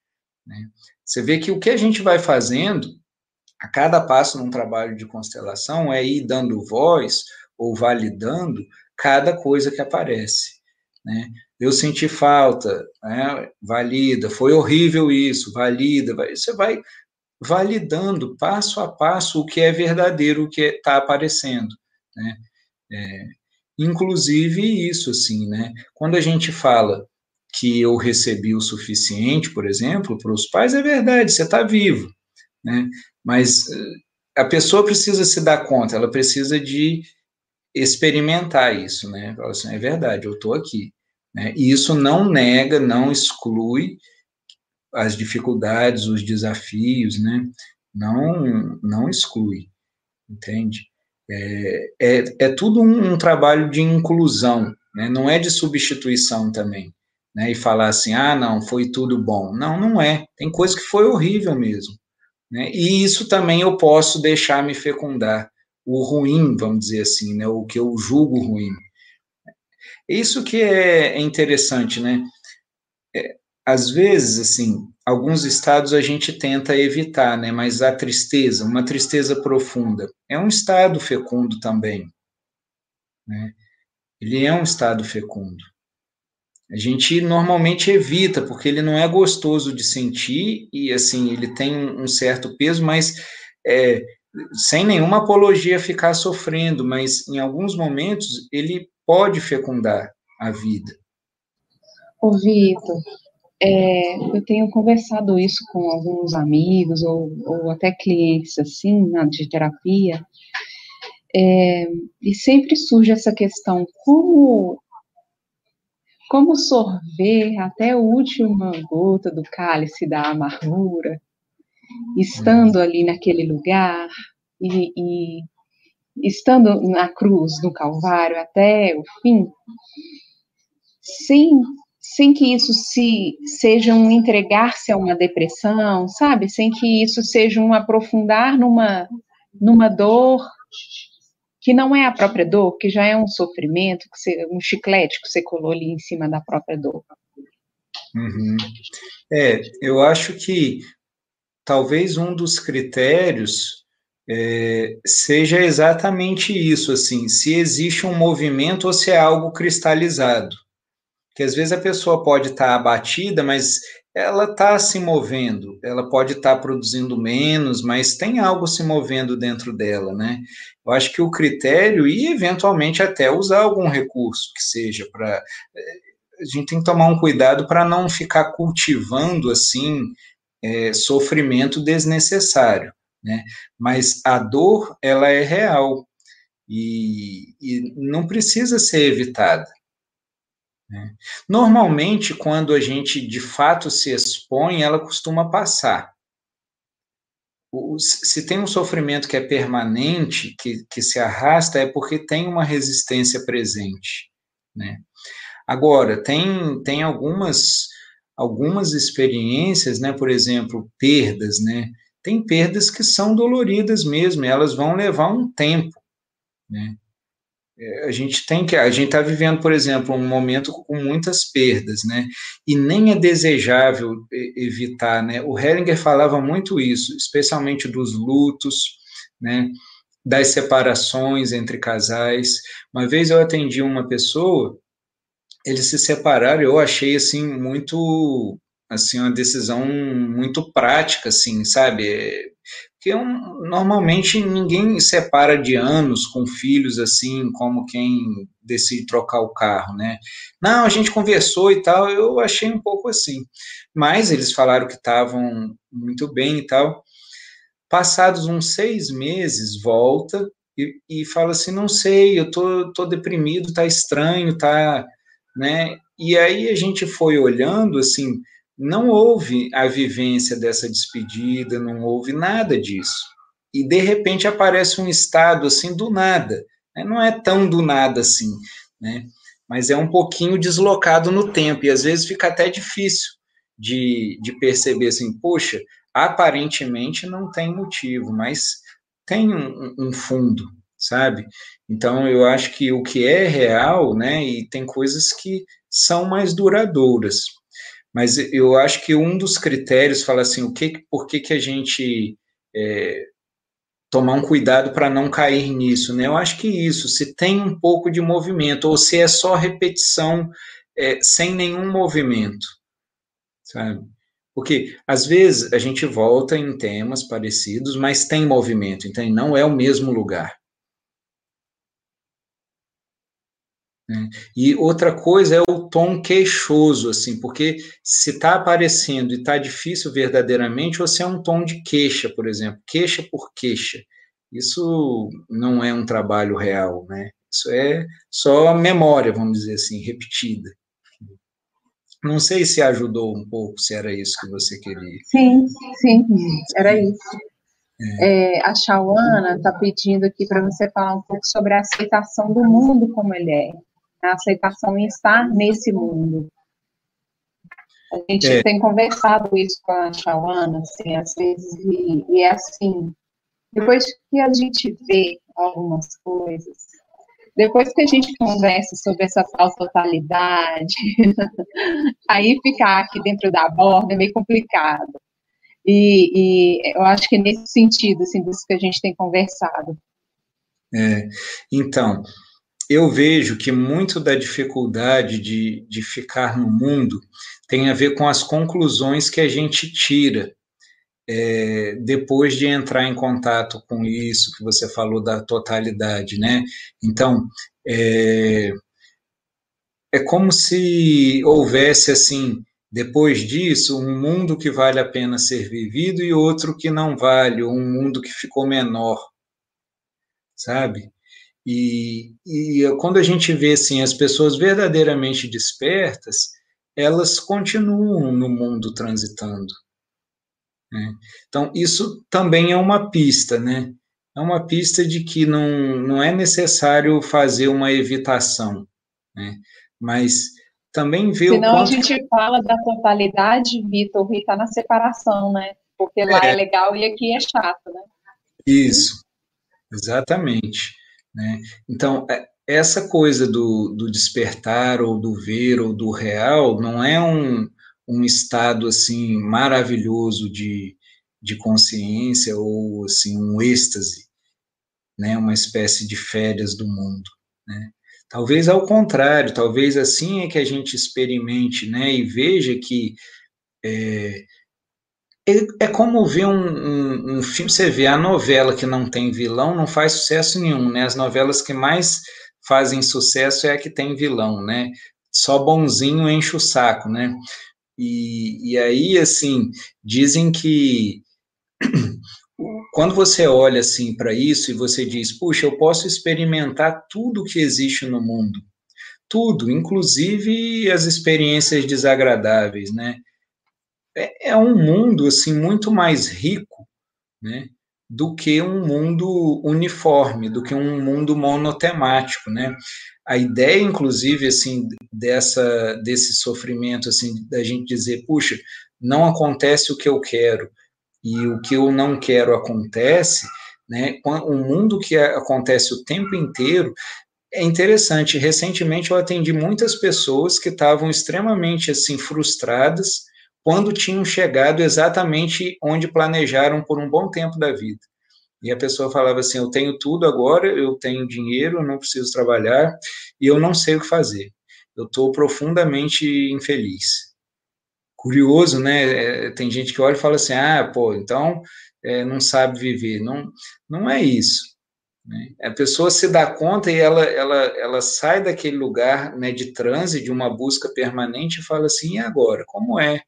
Né? Você vê que o que a gente vai fazendo a cada passo num trabalho de constelação é ir dando voz ou validando cada coisa que aparece. Né? Eu senti falta, né? valida, foi horrível isso, valida, você vai validando passo a passo o que é verdadeiro, o que está aparecendo. Né? É, inclusive isso, assim, né? Quando a gente fala que eu recebi o suficiente, por exemplo, para os pais, é verdade, você está vivo, né? Mas eh, a pessoa precisa se dar conta, ela precisa de experimentar isso, né? Fala assim, é verdade, eu estou aqui. Né? E isso não nega, não exclui as dificuldades, os desafios, né? Não, não exclui, entende? É, é, é tudo um, um trabalho de inclusão, né? não é de substituição também né, e falar assim, ah, não, foi tudo bom. Não, não é. Tem coisa que foi horrível mesmo. Né? E isso também eu posso deixar me fecundar. O ruim, vamos dizer assim, né, o que eu julgo ruim. Isso que é, é interessante, né? É, às vezes, assim, alguns estados a gente tenta evitar, né? Mas a tristeza, uma tristeza profunda, é um estado fecundo também, né? Ele é um estado fecundo. A gente normalmente evita, porque ele não é gostoso de sentir e, assim, ele tem um certo peso, mas é, sem nenhuma apologia ficar sofrendo, mas em alguns momentos ele pode fecundar a vida. Ô, Vitor, é, eu tenho conversado isso com alguns amigos ou, ou até clientes assim, na, de terapia, é, e sempre surge essa questão, como como sorver até a última gota do cálice da amargura, estando ali naquele lugar e, e estando na cruz, no Calvário, até o fim, sem, sem que isso se seja um entregar-se a uma depressão, sabe? Sem que isso seja um aprofundar numa, numa dor que não é a própria dor, que já é um sofrimento, que você, um chiclete que você colou ali em cima da própria dor. Uhum. É, eu acho que talvez um dos critérios é, seja exatamente isso, assim, se existe um movimento ou se é algo cristalizado. Que às vezes a pessoa pode estar tá abatida, mas ela está se movendo, ela pode estar tá produzindo menos, mas tem algo se movendo dentro dela, né? Eu acho que o critério, e eventualmente até usar algum recurso que seja para. É, a gente tem que tomar um cuidado para não ficar cultivando assim é, sofrimento desnecessário, né? Mas a dor, ela é real e, e não precisa ser evitada. Né? Normalmente, quando a gente de fato se expõe, ela costuma passar. Se tem um sofrimento que é permanente, que, que se arrasta, é porque tem uma resistência presente. Né? Agora, tem, tem algumas algumas experiências, né, por exemplo, perdas, né, tem perdas que são doloridas mesmo, elas vão levar um tempo, né, a gente tem que, a gente está vivendo, por exemplo, um momento com muitas perdas, né, e nem é desejável evitar, né, o Hellinger falava muito isso, especialmente dos lutos, né, das separações entre casais, uma vez eu atendi uma pessoa eles se separaram, eu achei assim muito assim uma decisão muito prática assim, sabe? Porque um, normalmente ninguém separa de anos com filhos assim, como quem decide trocar o carro, né? Não, a gente conversou e tal, eu achei um pouco assim. Mas eles falaram que estavam muito bem e tal. Passados uns seis meses, volta e, e fala assim, não sei, eu tô, tô deprimido, tá estranho, tá né? E aí a gente foi olhando assim, não houve a vivência dessa despedida, não houve nada disso. E de repente aparece um estado assim do nada, né? não é tão do nada assim, né? Mas é um pouquinho deslocado no tempo e às vezes fica até difícil de, de perceber assim, poxa, aparentemente não tem motivo, mas tem um, um fundo, sabe? Então, eu acho que o que é real, né, e tem coisas que são mais duradouras, mas eu acho que um dos critérios fala assim, o que, por que, que a gente é, tomar um cuidado para não cair nisso, né? Eu acho que isso, se tem um pouco de movimento, ou se é só repetição é, sem nenhum movimento, sabe? Porque às vezes a gente volta em temas parecidos, mas tem movimento, então não é o mesmo lugar. Né? E outra coisa é o tom queixoso, assim, porque se está aparecendo e está difícil verdadeiramente, você é um tom de queixa, por exemplo, queixa por queixa. Isso não é um trabalho real, né? Isso é só memória, vamos dizer assim, repetida. Não sei se ajudou um pouco, se era isso que você queria. Sim, sim, era isso. É. É, a Shawana está pedindo aqui para você falar um pouco sobre a aceitação do mundo como ele é a aceitação em estar nesse mundo. A gente é. tem conversado isso com a Shawana, assim, às vezes, e, e, é assim, depois que a gente vê algumas coisas, depois que a gente conversa sobre essa tal totalidade, (laughs) aí ficar aqui dentro da borda é meio complicado. E, e, eu acho que nesse sentido, assim, disso que a gente tem conversado. É, então, eu vejo que muito da dificuldade de, de ficar no mundo tem a ver com as conclusões que a gente tira é, depois de entrar em contato com isso que você falou da totalidade, né? Então, é, é como se houvesse assim, depois disso, um mundo que vale a pena ser vivido e outro que não vale, um mundo que ficou menor, sabe? E, e quando a gente vê assim as pessoas verdadeiramente despertas, elas continuam no mundo transitando. Né? Então, isso também é uma pista, né? É uma pista de que não, não é necessário fazer uma evitação, né? Mas também ver Senão o quanto... a gente fala da totalidade, Vitor, e está na separação, né? Porque lá é. é legal e aqui é chato, né? Isso, exatamente. Né? Então, é, essa coisa do, do despertar, ou do ver, ou do real, não é um, um estado, assim, maravilhoso de, de consciência, ou, assim, um êxtase, né? Uma espécie de férias do mundo, né? Talvez ao contrário, talvez assim é que a gente experimente, né? E veja que é, é, como ver um, um, um, filme, você vê a novela que não tem vilão, não faz sucesso nenhum, né? As novelas que mais fazem sucesso é a que tem vilão, né? Só bonzinho enche o saco, né? E, e aí, assim, dizem que (clears throat) quando você olha assim para isso e você diz, puxa, eu posso experimentar tudo que existe no mundo, tudo, inclusive as experiências desagradáveis, né? É, é um mundo assim muito mais rico, né, do que um mundo uniforme, do que um mundo monotemático, né? A ideia, inclusive, assim, dessa desse sofrimento, assim, da gente dizer, puxa, não acontece o que eu quero e o que eu não quero acontece, né? Um mundo que acontece o tempo inteiro é interessante. Recentemente eu atendi muitas pessoas que estavam extremamente assim frustradas quando tinham chegado exatamente onde planejaram por um bom tempo da vida. E a pessoa falava assim: Eu tenho tudo agora, eu tenho dinheiro, eu não preciso trabalhar e eu não sei o que fazer. Eu estou profundamente infeliz. Curioso, né? É, tem gente que olha e fala assim: Ah, pô, então é, não sabe viver. Não, não é isso. Né? A pessoa se dá conta e ela, ela, ela sai daquele lugar né, de transe, de uma busca permanente e fala assim: E agora? Como é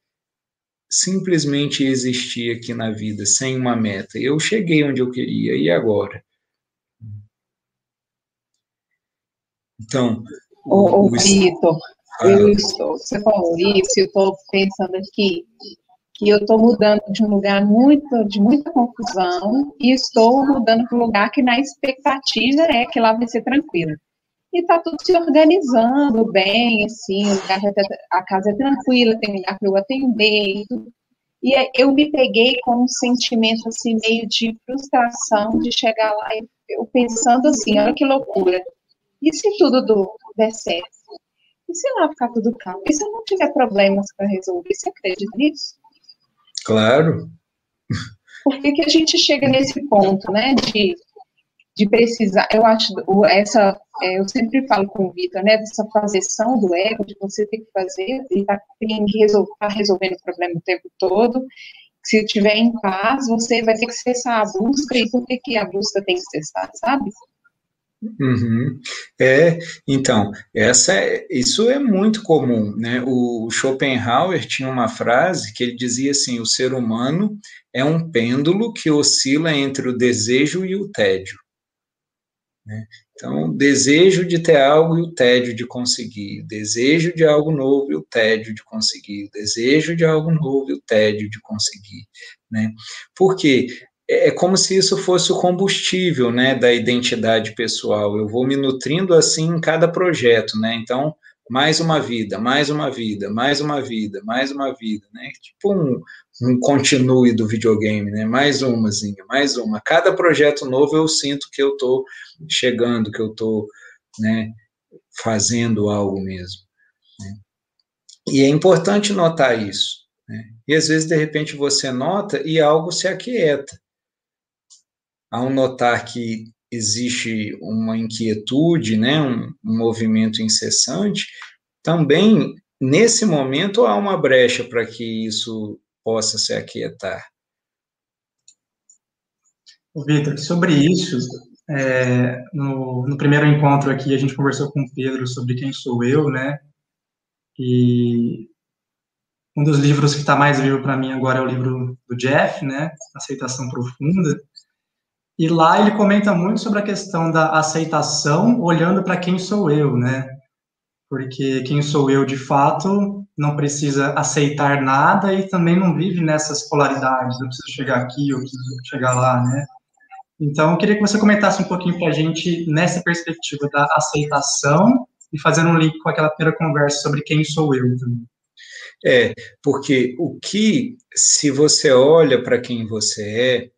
simplesmente existir aqui na vida sem uma meta. Eu cheguei onde eu queria, e agora? Então. Ô, o, Vitor, eu estou, você falou isso, eu estou pensando aqui que eu estou mudando de um lugar muito, de muita confusão e estou mudando para um lugar que na expectativa é que lá vai ser tranquilo e está tudo se organizando bem, assim, a casa é tranquila, tem lugar para eu atender e tudo. E eu me peguei com um sentimento, assim, meio de frustração de chegar lá eu pensando assim, olha que loucura. E se tudo do, der certo? E se lá ficar tudo calmo? E se eu não tiver problemas para resolver? Você acredita nisso? Claro. Por que, que a gente chega nesse ponto, né, de de precisar, eu acho, essa, é, eu sempre falo com o Vitor, né, dessa fazeção do ego, de você ter que fazer, e tá, tem que tá resolvendo o problema o tempo todo, se estiver em paz, você vai ter que cessar a busca, e por que, que a busca tem que cessar, sabe? Uhum. É, então, essa é, isso é muito comum, né? O Schopenhauer tinha uma frase que ele dizia assim: o ser humano é um pêndulo que oscila entre o desejo e o tédio. Né? Então, desejo de ter algo e o tédio de conseguir, desejo de algo novo e o tédio de conseguir, desejo de algo novo e o tédio de conseguir. Né? Porque é, é como se isso fosse o combustível né, da identidade pessoal. Eu vou me nutrindo assim em cada projeto. Né? Então, mais uma vida, mais uma vida, mais uma vida, mais uma vida, né? Tipo um, um continue do videogame, né? Mais umazinha, mais uma. Cada projeto novo eu sinto que eu estou chegando, que eu estou, né, fazendo algo mesmo. Né? E é importante notar isso. Né? E às vezes, de repente, você nota e algo se aquieta. Ao notar que existe uma inquietude, né, um, um movimento incessante, também nesse momento há uma brecha para que isso possa se aquietar. Vitor, sobre isso, é, no, no, primeiro encontro aqui a gente conversou com o Pedro sobre quem sou eu, né? E um dos livros que está mais vivo para mim agora é o livro do Jeff, né? Aceitação Profunda. E lá ele comenta muito sobre a questão da aceitação olhando para quem sou eu, né? Porque quem sou eu de fato não precisa aceitar nada e também não vive nessas polaridades. Eu preciso chegar aqui, preciso chegar lá, né? Então, eu queria que você comentasse um pouquinho para a gente nessa perspectiva da aceitação e fazendo um link com aquela primeira conversa sobre quem sou eu também. É, porque o que, se você olha para quem você é,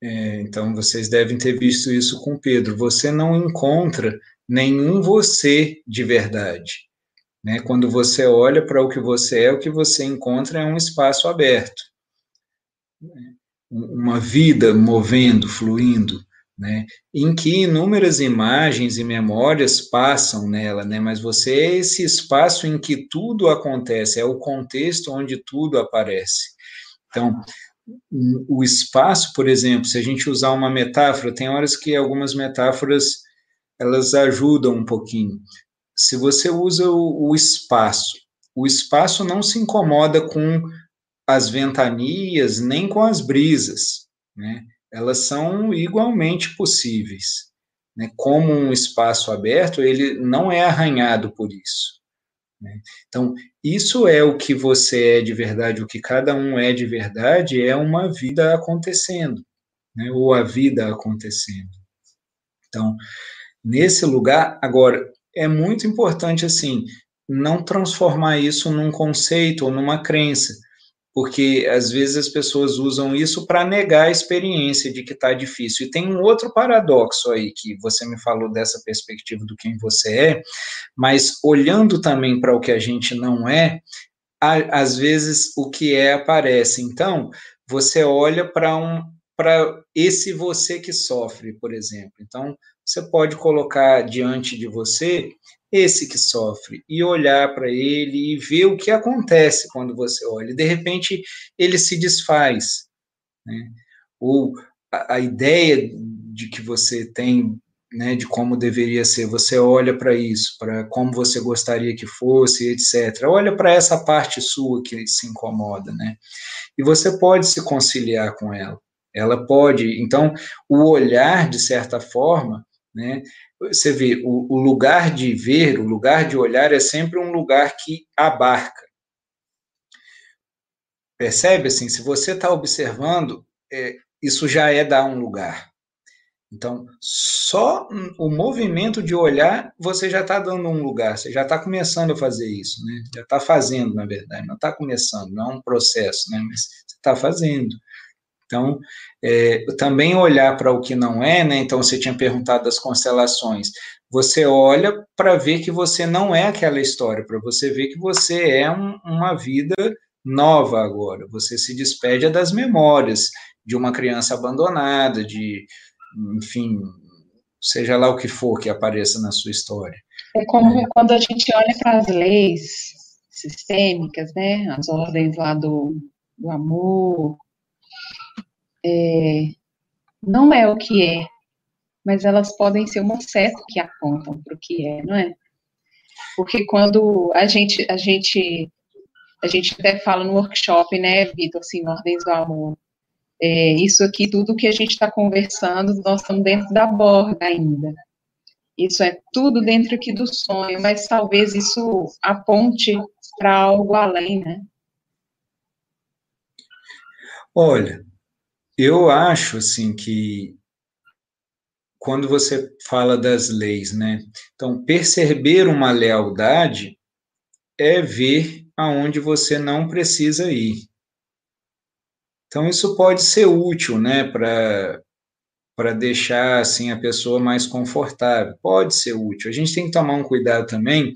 é, então vocês devem ter visto isso com Pedro, você não encontra nenhum você de verdade. Né? Quando você olha para o que você é, o que você encontra é um espaço aberto, uma vida movendo, fluindo né, em que inúmeras imagens e memórias passam nela, né, mas você é esse espaço em que tudo acontece, é o contexto onde tudo aparece. Então, o espaço, por exemplo, se a gente usar uma metáfora, tem horas que algumas metáforas elas ajudam um pouquinho. Se você usa o, o espaço, o espaço não se incomoda com as ventanias nem com as brisas, né? elas são igualmente possíveis. Né? Como um espaço aberto, ele não é arranhado por isso. Né? Então, isso é o que você é de verdade, o que cada um é de verdade, é uma vida acontecendo, né? ou a vida acontecendo. Então, nesse lugar, agora, é muito importante, assim, não transformar isso num conceito ou numa crença, porque às vezes as pessoas usam isso para negar a experiência de que está difícil. E tem um outro paradoxo aí, que você me falou dessa perspectiva do quem você é, mas olhando também para o que a gente não é, às vezes o que é aparece. Então, você olha para um para esse você que sofre, por exemplo. Então, você pode colocar diante de você esse que sofre, e olhar para ele e ver o que acontece quando você olha. De repente, ele se desfaz. Né? Ou a, a ideia de que você tem né, de como deveria ser. Você olha para isso, para como você gostaria que fosse, etc. Olha para essa parte sua que se incomoda, né? E você pode se conciliar com ela. Ela pode. Então, o olhar, de certa forma, né, você vê, o, o lugar de ver, o lugar de olhar é sempre um lugar que abarca. Percebe assim? Se você está observando, é, isso já é dar um lugar. Então, só o movimento de olhar, você já está dando um lugar, você já está começando a fazer isso, né? Já está fazendo, na verdade, não está começando, não é um processo, né? Mas você está fazendo. Então, é, também olhar para o que não é, né? Então, você tinha perguntado das constelações. Você olha para ver que você não é aquela história, para você ver que você é um, uma vida nova agora. Você se despede das memórias de uma criança abandonada, de, enfim, seja lá o que for que apareça na sua história. É como quando a gente olha para as leis sistêmicas, né? As ordens lá do, do amor, é, não é o que é, mas elas podem ser uma seta que apontam para o que é, não é? Porque quando a gente, a gente, a gente até fala no workshop, né, Vitor, assim, ordens do amor, é, isso aqui, tudo que a gente está conversando, nós estamos dentro da borda ainda. Isso é tudo dentro aqui do sonho, mas talvez isso aponte para algo além, né? Olha, eu acho assim que quando você fala das leis, né? Então, perceber uma lealdade é ver aonde você não precisa ir. Então, isso pode ser útil, né, para para deixar assim a pessoa mais confortável. Pode ser útil. A gente tem que tomar um cuidado também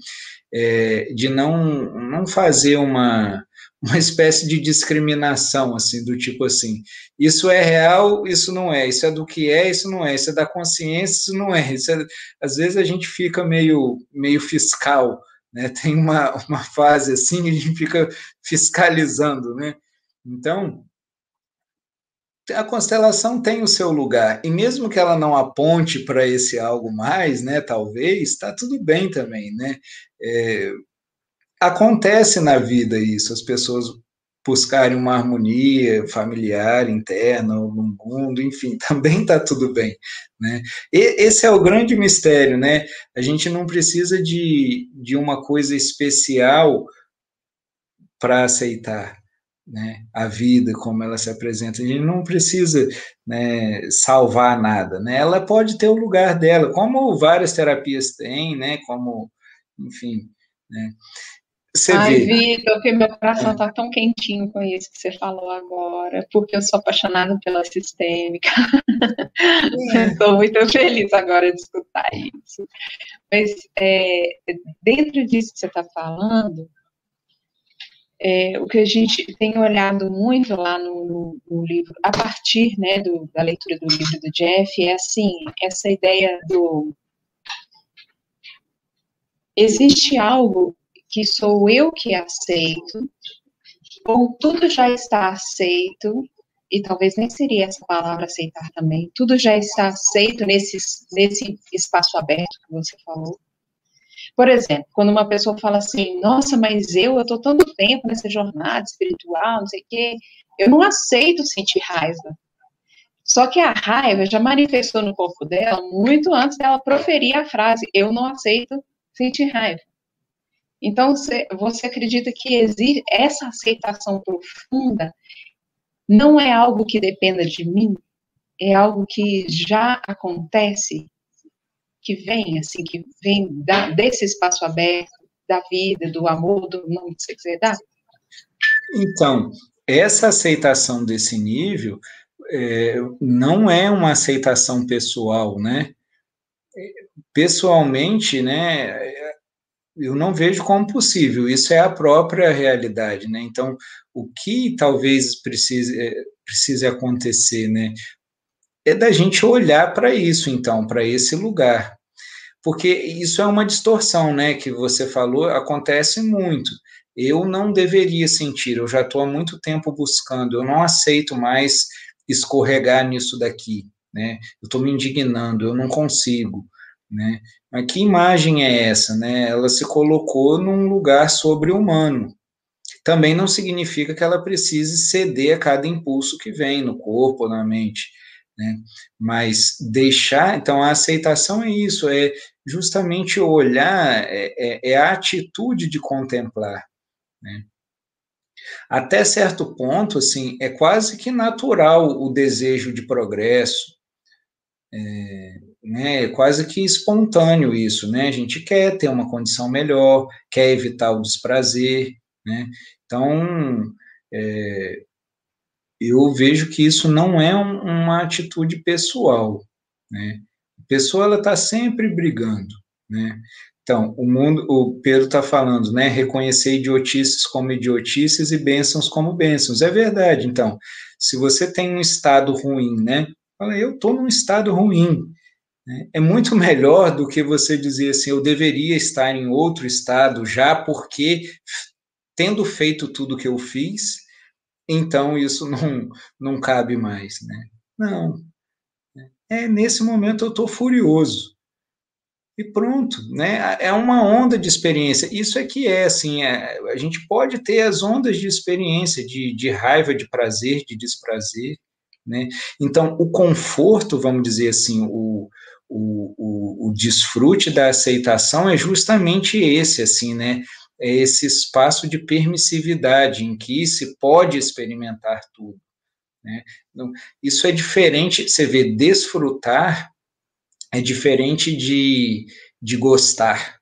é, de não não fazer uma uma espécie de discriminação, assim, do tipo assim, isso é real, isso não é, isso é do que é, isso não é, isso é da consciência, isso não é, isso é... às vezes a gente fica meio, meio fiscal, né, (laughs) tem uma, uma fase assim, a gente fica fiscalizando, né, então, a constelação tem o seu lugar, e mesmo que ela não aponte para esse algo mais, né, talvez, está tudo bem também, né? É, acontece na vida isso, as pessoas buscarem uma harmonia familiar, interna, no mundo, enfim, (laughs) também está tudo bem, né? E, esse é o grande mistério, né? A gente não precisa de, de uma coisa especial para aceitar, né, a vida como ela se apresenta. A gente não precisa né, salvar nada, né? Ela pode ter o lugar dela, como várias terapias têm, né? Como, enfim, né? Você Ai, vê. Vitor, que meu coração está tão quentinho com isso que você falou agora, porque eu sou apaixonada pela sistêmica. (laughs) Estou é. muito feliz agora de escutar isso. Mas é, dentro disso que você está falando, é, o que a gente tem olhado muito lá no, no, no livro, a partir né, do, da leitura do livro do Jeff, é assim, essa ideia do existe algo que sou eu que aceito, ou tudo já está aceito, e talvez nem seria essa palavra aceitar também, tudo já está aceito nesse, nesse espaço aberto que você falou, por exemplo, quando uma pessoa fala assim, nossa, mas eu, estou tanto tempo nessa jornada espiritual, não sei o quê, eu não aceito sentir raiva. Só que a raiva já manifestou no corpo dela muito antes dela proferir a frase, eu não aceito sentir raiva. Então, você, acredita que existe essa aceitação profunda não é algo que dependa de mim, é algo que já acontece que vem, assim, que vem da, desse espaço aberto, da vida, do amor, do nome que você quiser dar? Então, essa aceitação desse nível é, não é uma aceitação pessoal, né? Pessoalmente, né, eu não vejo como possível, isso é a própria realidade, né? Então, o que talvez precise, é, precise acontecer, né? é da gente olhar para isso, então, para esse lugar. Porque isso é uma distorção, né, que você falou, acontece muito. Eu não deveria sentir, eu já estou há muito tempo buscando, eu não aceito mais escorregar nisso daqui, né? Eu estou me indignando, eu não consigo, né? Mas que imagem é essa, né? Ela se colocou num lugar sobre-humano. Também não significa que ela precise ceder a cada impulso que vem no corpo, na mente né? Mas deixar, então a aceitação é isso, é justamente olhar, é, é, é a atitude de contemplar, né? Até certo ponto, assim, é quase que natural o desejo de progresso, é, né, é quase que espontâneo isso, né? A gente quer ter uma condição melhor, quer evitar o desprazer, né? Então, é, eu vejo que isso não é um, uma atitude pessoal, né? A pessoa ela está sempre brigando, né? Então, o mundo, o Pedro está falando, né? Reconhecer idiotices como idiotices e bênçãos como bênçãos. É verdade. Então, se você tem um estado ruim, né? Fala, eu estou num estado ruim. Né? É muito melhor do que você dizer assim, eu deveria estar em outro estado já porque tendo feito tudo que eu fiz, então isso não, não cabe mais, né? Não. É, nesse momento eu estou furioso. E pronto, né? É uma onda de experiência. Isso é que é, assim, é, a gente pode ter as ondas de experiência, de, de raiva, de prazer, de desprazer, né? Então, o conforto, vamos dizer assim, o, o, o, o desfrute da aceitação é justamente esse, assim, né? é esse espaço de permissividade em que se pode experimentar tudo. Né? Então, isso é diferente, você vê, desfrutar é diferente de, de gostar.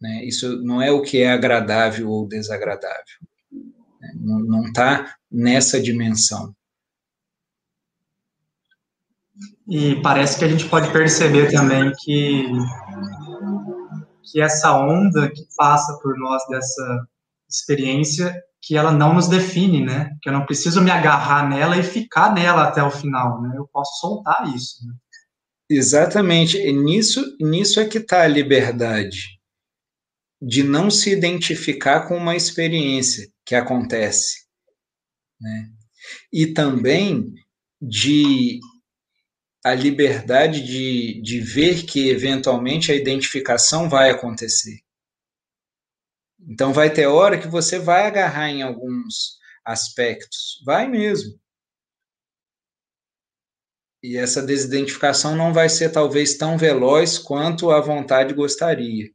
Né? Isso não é o que é agradável ou desagradável. Né? Não está nessa dimensão. E parece que a gente pode perceber também que que essa onda que passa por nós dessa experiência, que ela não nos define, né? Que eu não preciso me agarrar nela e ficar nela até o final, né? Eu posso soltar isso. Né? Exatamente. E nisso, nisso é que está a liberdade de não se identificar com uma experiência que acontece, né? e também de a liberdade de, de ver que eventualmente a identificação vai acontecer. Então vai ter hora que você vai agarrar em alguns aspectos, vai mesmo. E essa desidentificação não vai ser talvez tão veloz quanto a vontade gostaria.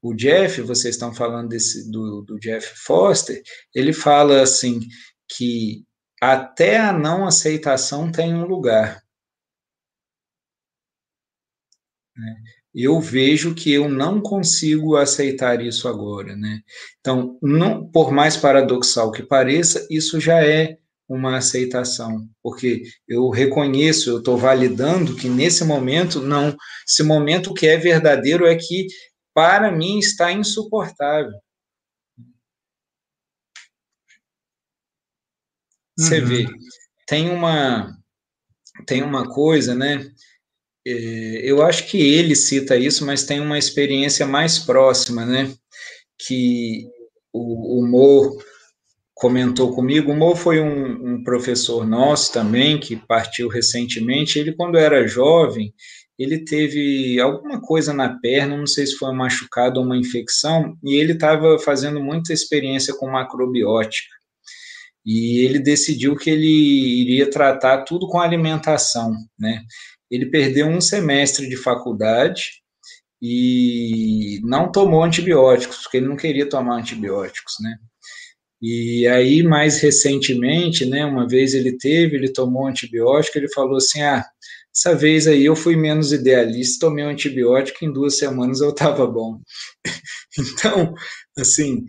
O Jeff, vocês estão falando desse, do, do Jeff Foster, ele fala assim que até a não aceitação tem um lugar. Né? Eu vejo que eu não consigo aceitar isso agora, né? Então, não, por mais paradoxal que pareça, isso já é uma aceitação, porque eu reconheço, eu estou validando que nesse momento, não, esse momento que é verdadeiro é que para mim está insuportável. Você uhum. vê, tem uma tem uma coisa, né? É, eu acho que ele cita isso, mas tem uma experiência mais próxima, né? Que o, o Mo comentou comigo. O Mo foi um, um professor nosso também, que partiu recentemente. Ele, quando era jovem, ele teve alguma coisa na perna, não sei se foi um machucado ou uma infecção, e ele estava fazendo muita experiência com macrobiótica. E ele decidiu que ele iria tratar tudo com alimentação, né? Ele perdeu um semestre de faculdade e não tomou antibióticos, porque ele não queria tomar antibióticos, né? E aí, mais recentemente, né, uma vez ele teve, ele tomou antibiótico, ele falou assim, ah, essa vez aí eu fui menos idealista, tomei um antibiótico, em duas semanas eu estava bom. (laughs) então, assim,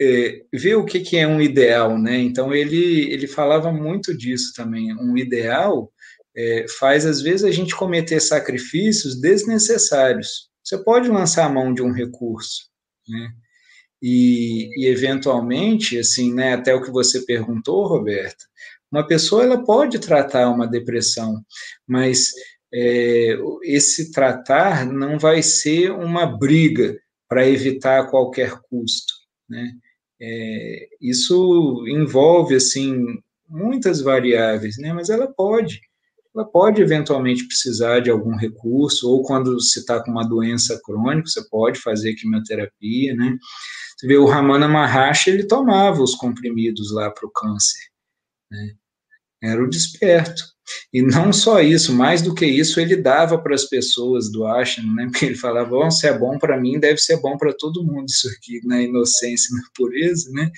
é, ver o que, que é um ideal, né? Então, ele, ele falava muito disso também. Um ideal é, faz, às vezes, a gente cometer sacrifícios desnecessários. Você pode lançar a mão de um recurso, né? E, e, eventualmente, assim, né, até o que você perguntou, Roberta, uma pessoa ela pode tratar uma depressão, mas é, esse tratar não vai ser uma briga para evitar a qualquer custo, né? É, isso envolve assim muitas variáveis, né? Mas ela pode, ela pode eventualmente precisar de algum recurso ou quando se está com uma doença crônica, você pode fazer quimioterapia, né? Você vê o Ramana Maharshi, ele tomava os comprimidos lá para o câncer, né? Era o desperto. E não só isso, mais do que isso, ele dava para as pessoas do Ashram, né? Porque ele falava: oh, se é bom para mim, deve ser bom para todo mundo, isso aqui, na inocência, na pureza, né?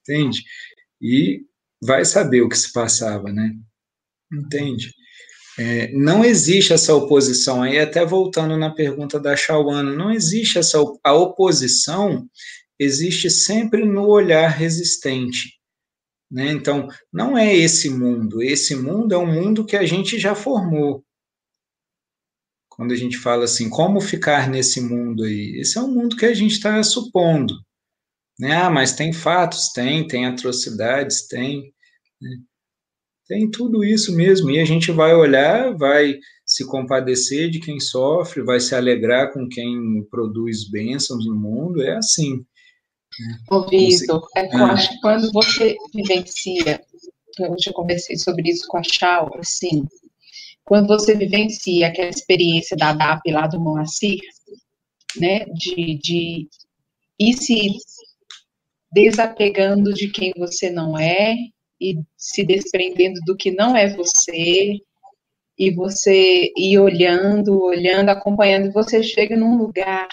Entende? E vai saber o que se passava, né? Entende? É, não existe essa oposição, aí até voltando na pergunta da Shawana, não existe essa a oposição, existe sempre no olhar resistente. Né? Então, não é esse mundo. Esse mundo é um mundo que a gente já formou. Quando a gente fala assim, como ficar nesse mundo aí? Esse é um mundo que a gente está supondo. Né? Ah, mas tem fatos? Tem, tem atrocidades? Tem. Né? Tem tudo isso mesmo. E a gente vai olhar, vai se compadecer de quem sofre, vai se alegrar com quem produz bênçãos no mundo. É assim. Ô, Vitor, é eu acho que quando você vivencia, eu já conversei sobre isso com a Chau, assim, quando você vivencia aquela experiência da DAP lá do Moacir, né, de, de ir se desapegando de quem você não é e se desprendendo do que não é você, e você ir olhando, olhando, acompanhando, você chega num lugar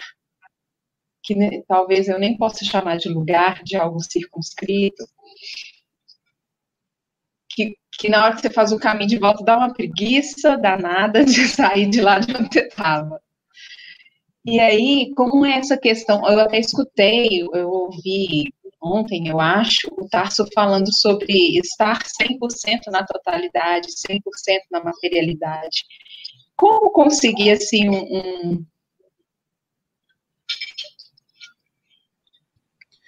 que né, talvez eu nem possa chamar de lugar, de algo circunscrito, que, que na hora que você faz o caminho de volta dá uma preguiça danada (laughs) de sair de lá de onde você estava. E aí, como é essa questão? Eu até escutei, eu ouvi ontem, eu acho, o Tarso falando sobre estar 100% na totalidade, 100% na materialidade. Como conseguir, assim, um, um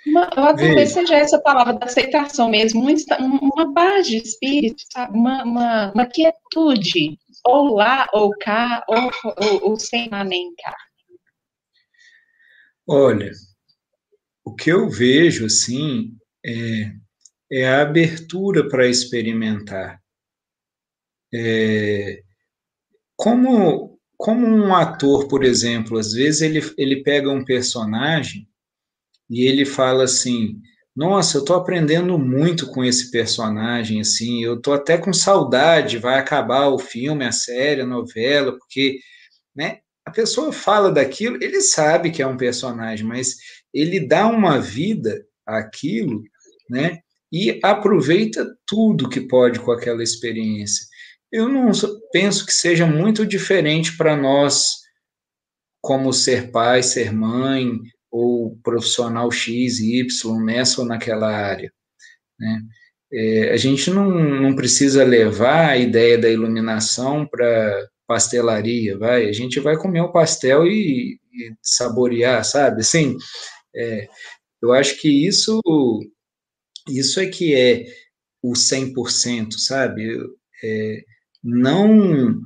Uma, talvez seja essa palavra da aceitação mesmo, uma paz de espírito, sabe? Uma, uma, uma quietude, ou lá, ou cá, ou, ou, ou sem lá nem cá. Olha, o que eu vejo, assim, é, é a abertura para experimentar. É, como, como um ator, por exemplo, às vezes ele, ele pega um personagem e ele fala assim: Nossa, eu estou aprendendo muito com esse personagem, assim, eu estou até com saudade, vai acabar o filme, a série, a novela, porque né, a pessoa fala daquilo, ele sabe que é um personagem, mas ele dá uma vida àquilo, né? E aproveita tudo que pode com aquela experiência. Eu não penso que seja muito diferente para nós, como ser pai, ser mãe, ou profissional X, Y, nessa ou naquela área. Né? É, a gente não, não precisa levar a ideia da iluminação para pastelaria, vai, a gente vai comer o pastel e, e, saborear, sabe? Assim, é, eu acho que isso, isso é que é o 100%, sabe? É, não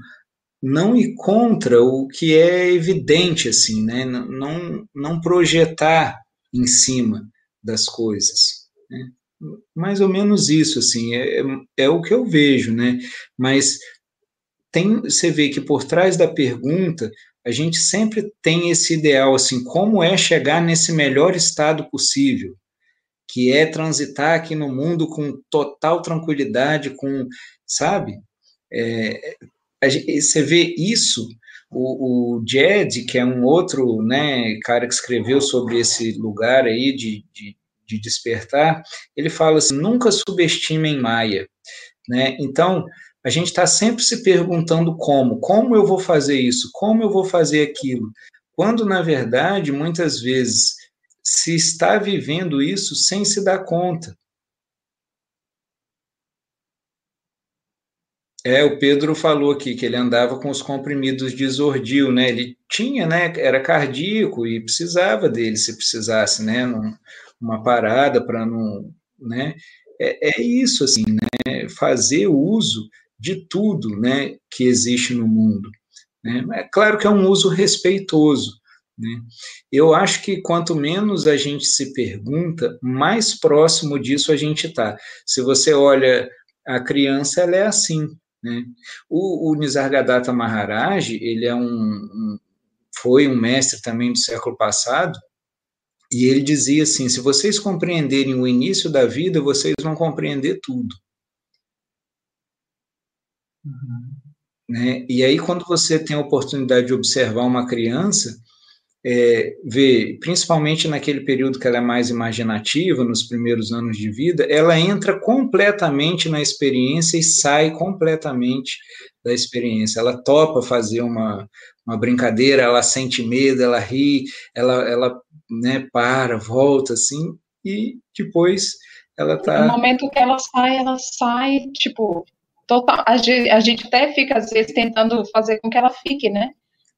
não ir contra o que é evidente, assim, né? Não, não projetar em cima das coisas. Né? Mais ou menos isso, assim, é, é, é o que eu vejo, né? Mas tem, você vê que por trás da pergunta, a gente sempre tem esse ideal, assim, como é chegar nesse melhor estado possível, que é transitar aqui no mundo com total tranquilidade, com, sabe? É, você vê isso, o, o Jed, que é um outro né, cara que escreveu sobre esse lugar aí de, de, de despertar, ele fala assim, nunca subestimem Maia. Né? Então, a gente está sempre se perguntando como, como eu vou fazer isso, como eu vou fazer aquilo, quando, na verdade, muitas vezes se está vivendo isso sem se dar conta. É, o Pedro falou aqui que ele andava com os comprimidos de Zordil, né? Ele tinha, né? Era cardíaco e precisava dele se precisasse, né? Num, uma parada para não, né? É, é, isso, assim, né? Fazer uso de tudo, né? Que existe no mundo. Né? É claro que é um uso respeitoso. Né? Eu acho que quanto menos a gente se pergunta, mais próximo disso a gente está. Se você olha a criança, ela é assim, né? O, o Nisargadatta Maharaj, ele é um, um, foi um mestre também do século passado, e ele dizia assim: se vocês compreenderem o início da vida, vocês vão compreender tudo. Uhum. Né? E aí, quando você tem a oportunidade de observar uma criança, é, vê, principalmente naquele período que ela é mais imaginativa, nos primeiros anos de vida, ela entra completamente na experiência e sai completamente da experiência. Ela topa fazer uma, uma brincadeira, ela sente medo, ela ri, ela, ela né, para, volta, assim, e depois ela tá... No momento que ela sai, ela sai, tipo, total, a gente, a gente até fica, às vezes, tentando fazer com que ela fique, né?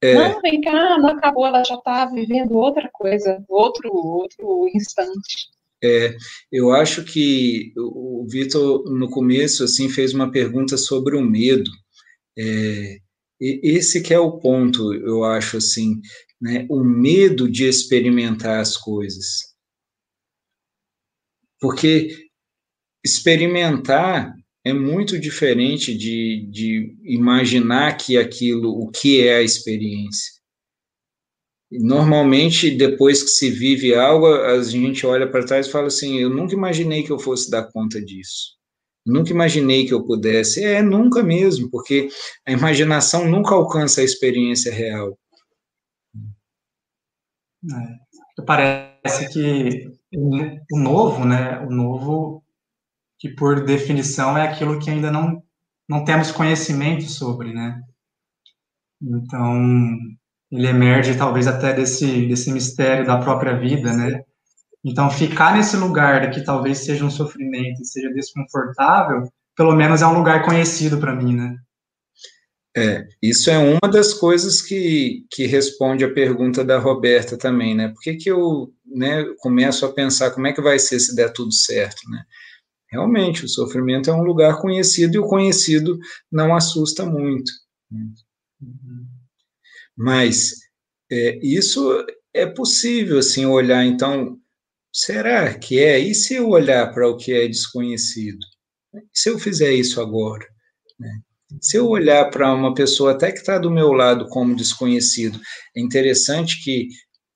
É. Não, vem cá, não acabou, ela já está vivendo outra coisa, outro, outro instante. É, eu acho que o Vitor, no começo, assim, fez uma pergunta sobre o medo. É, esse que é o ponto, eu acho, assim, né, o medo de experimentar as coisas. Porque experimentar é muito diferente de, de imaginar que aquilo, o que é a experiência. Normalmente, depois que se vive algo, a gente olha para trás e fala assim: eu nunca imaginei que eu fosse dar conta disso. Nunca imaginei que eu pudesse. É, nunca mesmo, porque a imaginação nunca alcança a experiência real. É, parece que o novo, né? O novo que por definição é aquilo que ainda não, não temos conhecimento sobre, né? Então, ele emerge talvez até desse, desse mistério da própria vida, né? Então, ficar nesse lugar que talvez seja um sofrimento e seja desconfortável, pelo menos é um lugar conhecido para mim, né? É, isso é uma das coisas que, que responde a pergunta da Roberta também, né? Por que, que eu né, começo a pensar como é que vai ser se der tudo certo, né? Realmente, o sofrimento é um lugar conhecido e o conhecido não assusta muito. Mas é, isso é possível, assim, olhar, então, será que é? E se eu olhar para o que é desconhecido? Se eu fizer isso agora? Né? Se eu olhar para uma pessoa até que está do meu lado como desconhecido, é interessante que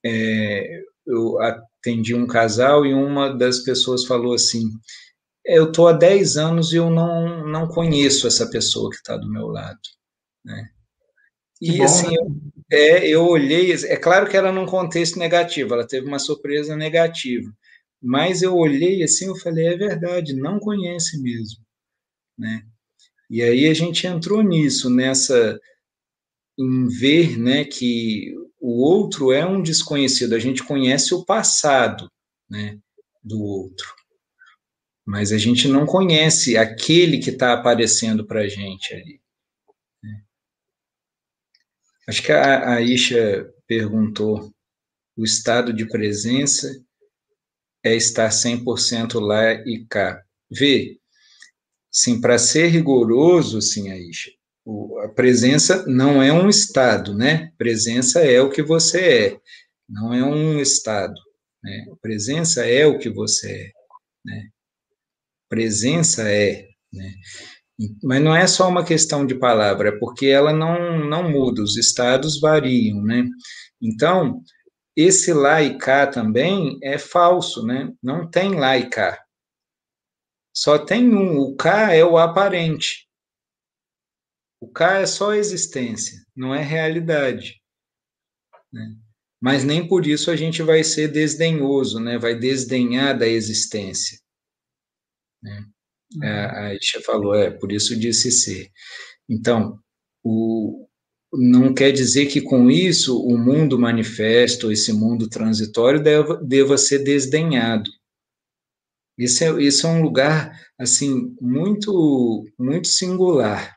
é, eu atendi um casal e uma das pessoas falou assim: eu estou há 10 anos e eu não, não conheço essa pessoa que está do meu lado. Né? E bom, assim, né? eu, é, eu olhei, é claro que era num contexto negativo, ela teve uma surpresa negativa, mas eu olhei assim, eu falei, é verdade, não conhece mesmo, né? E aí a gente entrou nisso, nessa, em ver, né, que o outro é um desconhecido, a gente conhece o passado, né, do outro, mas a gente não conhece aquele que está aparecendo para a gente ali. Acho que a, a Isha perguntou: o estado de presença é estar 100% lá e cá. Vê, sim, para ser rigoroso, sim, Aisha, o, a presença não é um estado, né? Presença é o que você é, não é um estado. Né? Presença é o que você é, né? Presença é, né? Mas não é só uma questão de palavra, é porque ela não, não muda, os estados variam, né? Então, esse lá e cá também é falso, né? Não tem lá e cá. Só tem um, o cá é o aparente. O cá é só existência, não é realidade. Né? Mas nem por isso a gente vai ser desdenhoso, né? Vai desdenhar da existência. Né? É, a Isha falou, é, por isso disse ser. Então, o, não quer dizer que com isso o mundo manifesto, esse mundo transitório, deva, deva ser desdenhado. Isso é, isso é um lugar, assim, muito, muito singular.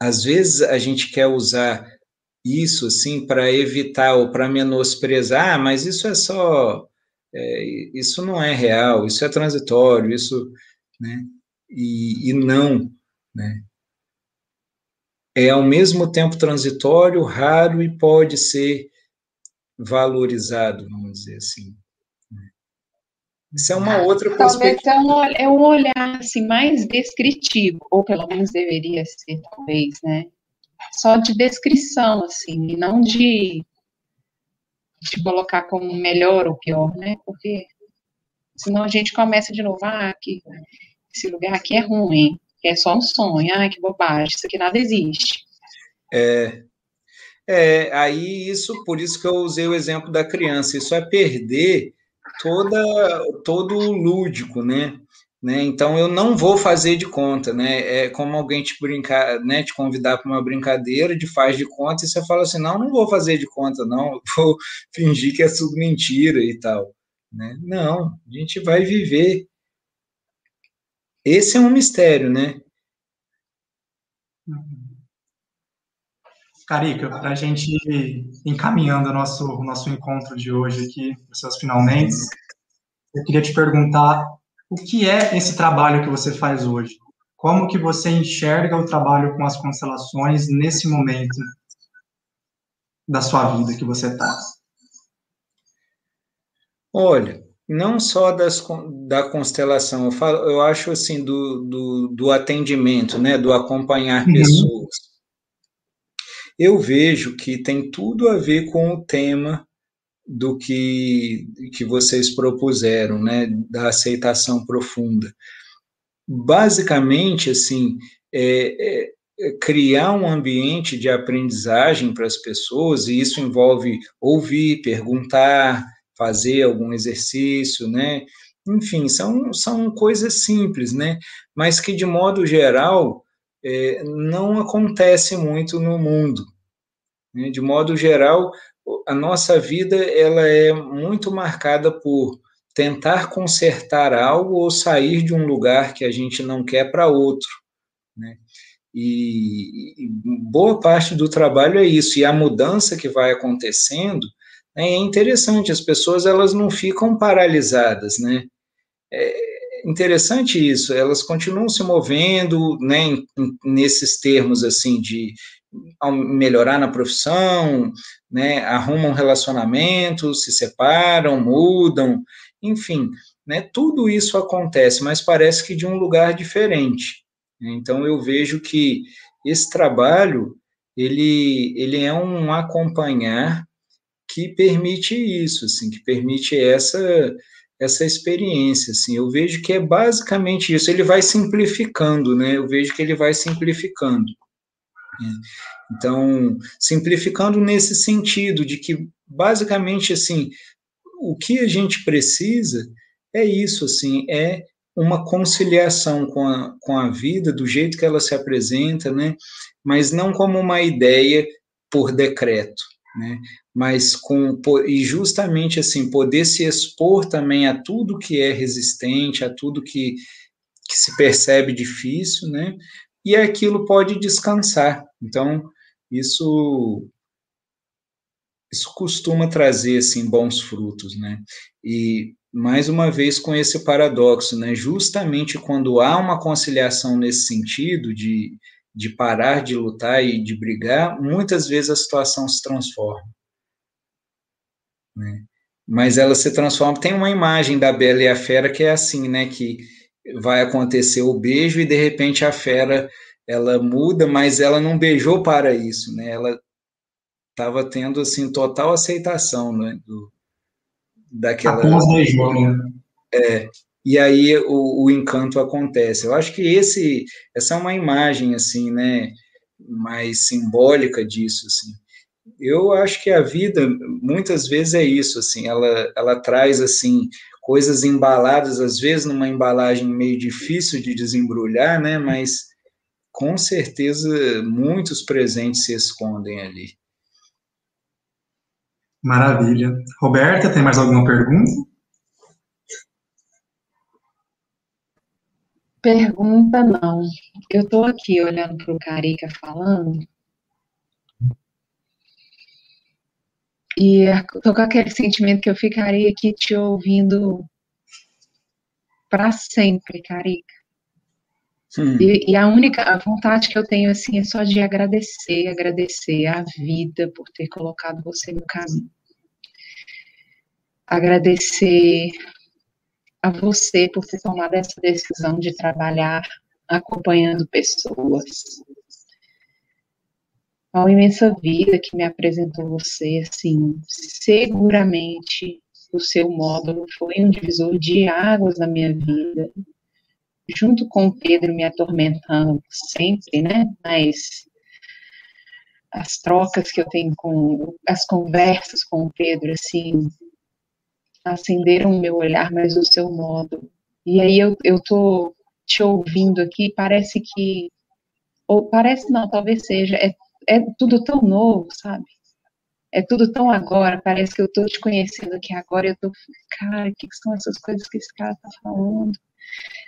Às vezes a gente quer usar isso, assim, para evitar ou para menosprezar, ah, mas isso é só é, isso não é real, isso é transitório, isso, né, e, e não, né, é ao mesmo tempo transitório, raro e pode ser valorizado, vamos dizer assim. Né. Isso é uma outra talvez perspectiva. Talvez é, um, é um olhar assim, mais descritivo, ou pelo menos deveria ser, talvez, né? Só de descrição, assim, e não de de colocar como melhor ou pior, né? Porque senão a gente começa de novo, ah, que esse lugar aqui é ruim, é só um sonho, ah, que bobagem, isso aqui nada existe. É, é, aí isso, por isso que eu usei o exemplo da criança, isso é perder toda, todo o lúdico, né? Né? Então eu não vou fazer de conta, né? É como alguém te brincar, né? Te convidar para uma brincadeira de faz de conta e você fala assim, não, não vou fazer de conta, não, (laughs) vou fingir que é tudo mentira e tal, né? Não, a gente vai viver. Esse é um mistério, né? Carica, para a gente ir encaminhando o nosso, nosso encontro de hoje aqui, os seus finalmente, eu queria te perguntar o que é esse trabalho que você faz hoje? Como que você enxerga o trabalho com as constelações nesse momento da sua vida que você está? Olha, não só das, da constelação, eu, falo, eu acho assim, do, do, do atendimento, né, do acompanhar uhum. pessoas. Eu vejo que tem tudo a ver com o tema do que, que vocês propuseram, né, da aceitação profunda. Basicamente, assim, é, é, é criar um ambiente de aprendizagem para as pessoas, e isso envolve ouvir, perguntar, fazer algum exercício, né? Enfim, são, são coisas simples, né? Mas que, de modo geral, é, não acontece muito no mundo. Né? De modo geral, a nossa vida ela é muito marcada por tentar consertar algo ou sair de um lugar que a gente não quer para outro, né? E, e, boa parte do trabalho é isso e a mudança que vai acontecendo né, é interessante. As pessoas elas não ficam paralisadas, né? É interessante isso. Elas continuam se movendo, né? Nesses termos assim de melhorar na profissão, né, arrumam relacionamentos, se separam, mudam, enfim, né, tudo isso acontece, mas parece que de um lugar diferente. Então eu vejo que esse trabalho ele, ele é um acompanhar que permite isso, assim, que permite essa essa experiência, assim, eu vejo que é basicamente isso, ele vai simplificando, né, eu vejo que ele vai simplificando. Então, simplificando nesse sentido, de que, basicamente, assim, o que a gente precisa é isso, assim, é uma conciliação com a, com a vida, do jeito que ela se apresenta, né, mas não como uma ideia por decreto, né, mas com e justamente assim poder se expor também a tudo que é resistente, a tudo que, que se percebe difícil, né? E aquilo pode descansar. Então, isso isso costuma trazer assim bons frutos, né? E mais uma vez com esse paradoxo, né? Justamente quando há uma conciliação nesse sentido de, de parar de lutar e de brigar, muitas vezes a situação se transforma. Né? Mas ela se transforma. Tem uma imagem da Bela e a Fera que é assim, né? Que vai acontecer o beijo e de repente a fera ela muda, mas ela não beijou para isso, né? Ela estava tendo assim total aceitação, né? Do, daquela. Após beijou, né? É. E aí o, o encanto acontece. Eu acho que esse, essa é uma imagem assim, né? Mais simbólica disso, assim eu acho que a vida muitas vezes é isso, assim, ela, ela traz assim coisas embaladas, às vezes numa embalagem meio difícil de desembrulhar, né? Mas com certeza muitos presentes se escondem ali. Maravilha. Roberta, tem mais alguma pergunta? Pergunta não. Eu estou aqui olhando para o Carica falando E tô com aquele sentimento que eu ficaria aqui te ouvindo para sempre, Carica. Hum. E, e, a única a vontade que eu tenho assim é só de agradecer, agradecer a vida por ter colocado você no caminho. Agradecer a você por ter tomado essa decisão de trabalhar acompanhando pessoas, a imensa vida que me apresentou você, assim, seguramente o seu módulo foi um divisor de águas na minha vida, junto com Pedro me atormentando sempre, né? Mas as trocas que eu tenho com, as conversas com o Pedro, assim, acenderam o meu olhar, mas o seu modo. E aí eu, eu tô te ouvindo aqui, parece que, ou parece não, talvez seja, é é tudo tão novo, sabe? É tudo tão agora, parece que eu tô te conhecendo aqui agora, eu tô, cara, o que, são essas coisas que esse cara tá falando?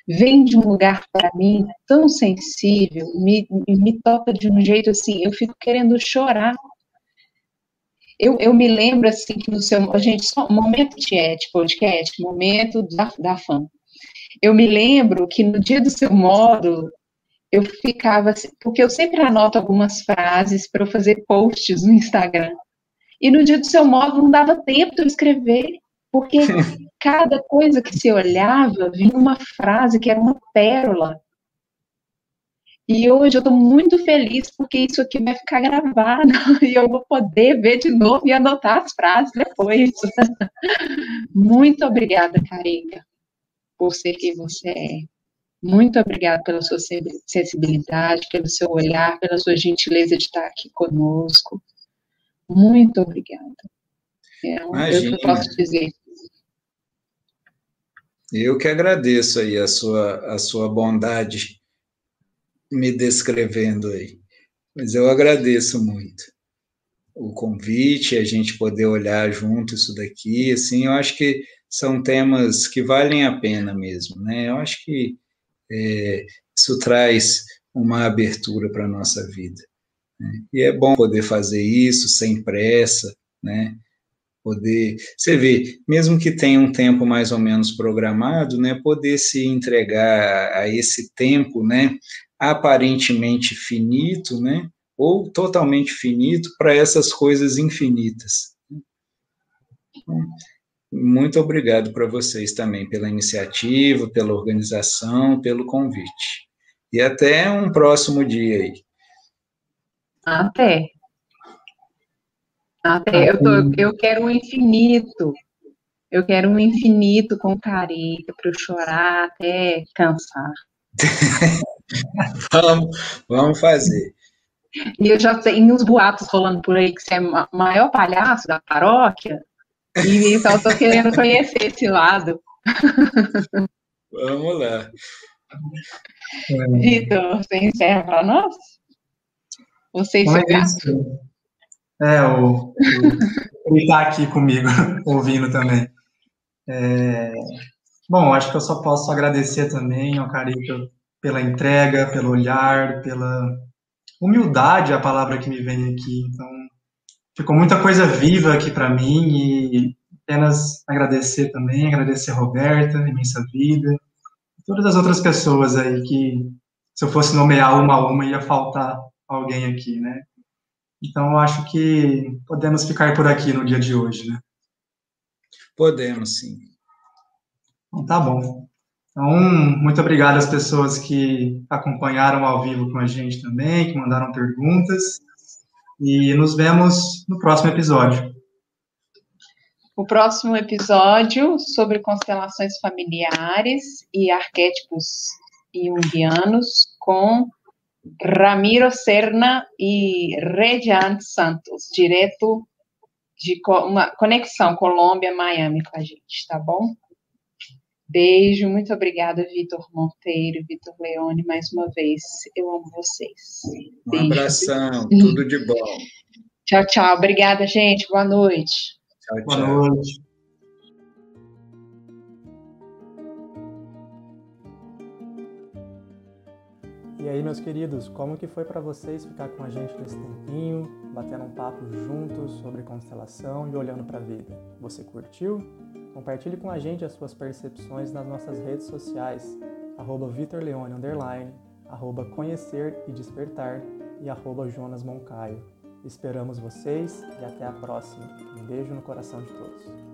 Vem de um lugar para mim tão sensível, me, me toca de um jeito assim, eu fico querendo chorar. Eu, eu me lembro assim que no seu, gente só momento de podcast, momento da, da fã. Eu me lembro que no dia do seu módulo, eu ficava, assim, porque eu sempre anoto algumas frases para eu fazer posts no Instagram. E no dia do seu módulo não dava tempo de eu escrever, porque cada coisa que se olhava vinha uma frase que era uma pérola. E hoje eu estou muito feliz porque isso aqui vai ficar gravado (laughs) e eu vou poder ver de novo e anotar as frases depois. (laughs) muito obrigada, Carica, por ser quem você é. Muito obrigada pela sua sensibilidade, pelo seu olhar, pela sua gentileza de estar aqui conosco. Muito obrigada. É eu posso dizer. Eu que agradeço aí a sua, a sua bondade me descrevendo aí. Mas eu agradeço muito o convite, a gente poder olhar junto isso daqui, assim, eu acho que são temas que valem a pena mesmo, né? Eu acho que é, isso traz uma abertura para a nossa vida. Né? E é bom poder fazer isso sem pressa, né? Poder, você vê, mesmo que tenha um tempo mais ou menos programado, né, poder se entregar a esse tempo, né, aparentemente finito, né, ou totalmente finito para essas coisas infinitas. Muito obrigado para vocês também pela iniciativa, pela organização, pelo convite. E até um próximo dia aí. Até. Até. Eu, tô, eu quero um infinito. Eu quero um infinito com careta para eu chorar até cansar. (laughs) vamos, vamos fazer. E eu já tenho uns boatos rolando por aí que você é o maior palhaço da paróquia. E então eu tô querendo conhecer esse lado. (laughs) Vamos lá. Vitor, você encerra para nós? Você é, é, o, o, ele está aqui comigo, (laughs) ouvindo também. É, bom, acho que eu só posso agradecer também ao Carica pela entrega, pelo olhar, pela humildade, a palavra que me vem aqui. Então, ficou muita coisa viva aqui para mim e apenas agradecer também, agradecer a Roberta, Imensa Vida, todas as outras pessoas aí que, se eu fosse nomear uma a uma, ia faltar alguém aqui, né? Então, eu acho que podemos ficar por aqui no dia de hoje, né? Podemos, sim. Então, tá bom. Então, muito obrigado às pessoas que acompanharam ao vivo com a gente também, que mandaram perguntas. E nos vemos no próximo episódio. O próximo episódio sobre constelações familiares e arquétipos junguianos com Ramiro Serna e Rejan Santos, direto de uma conexão Colômbia-Miami com a gente, tá bom? Beijo, muito obrigada, Vitor Monteiro, Vitor Leone, mais uma vez. Eu amo vocês. Beijo. Um abração, tudo de bom. Tchau, tchau. Obrigada, gente. Boa noite. Tchau, tchau. Boa noite. E aí, meus queridos, como que foi para vocês ficar com a gente nesse tempinho, batendo um papo juntos sobre constelação e olhando para a vida? Você curtiu? Compartilhe com a gente as suas percepções nas nossas redes sociais, arroba vitorleone, arroba conhecer e despertar e arroba Jonas Moncaio. Esperamos vocês e até a próxima. Um beijo no coração de todos.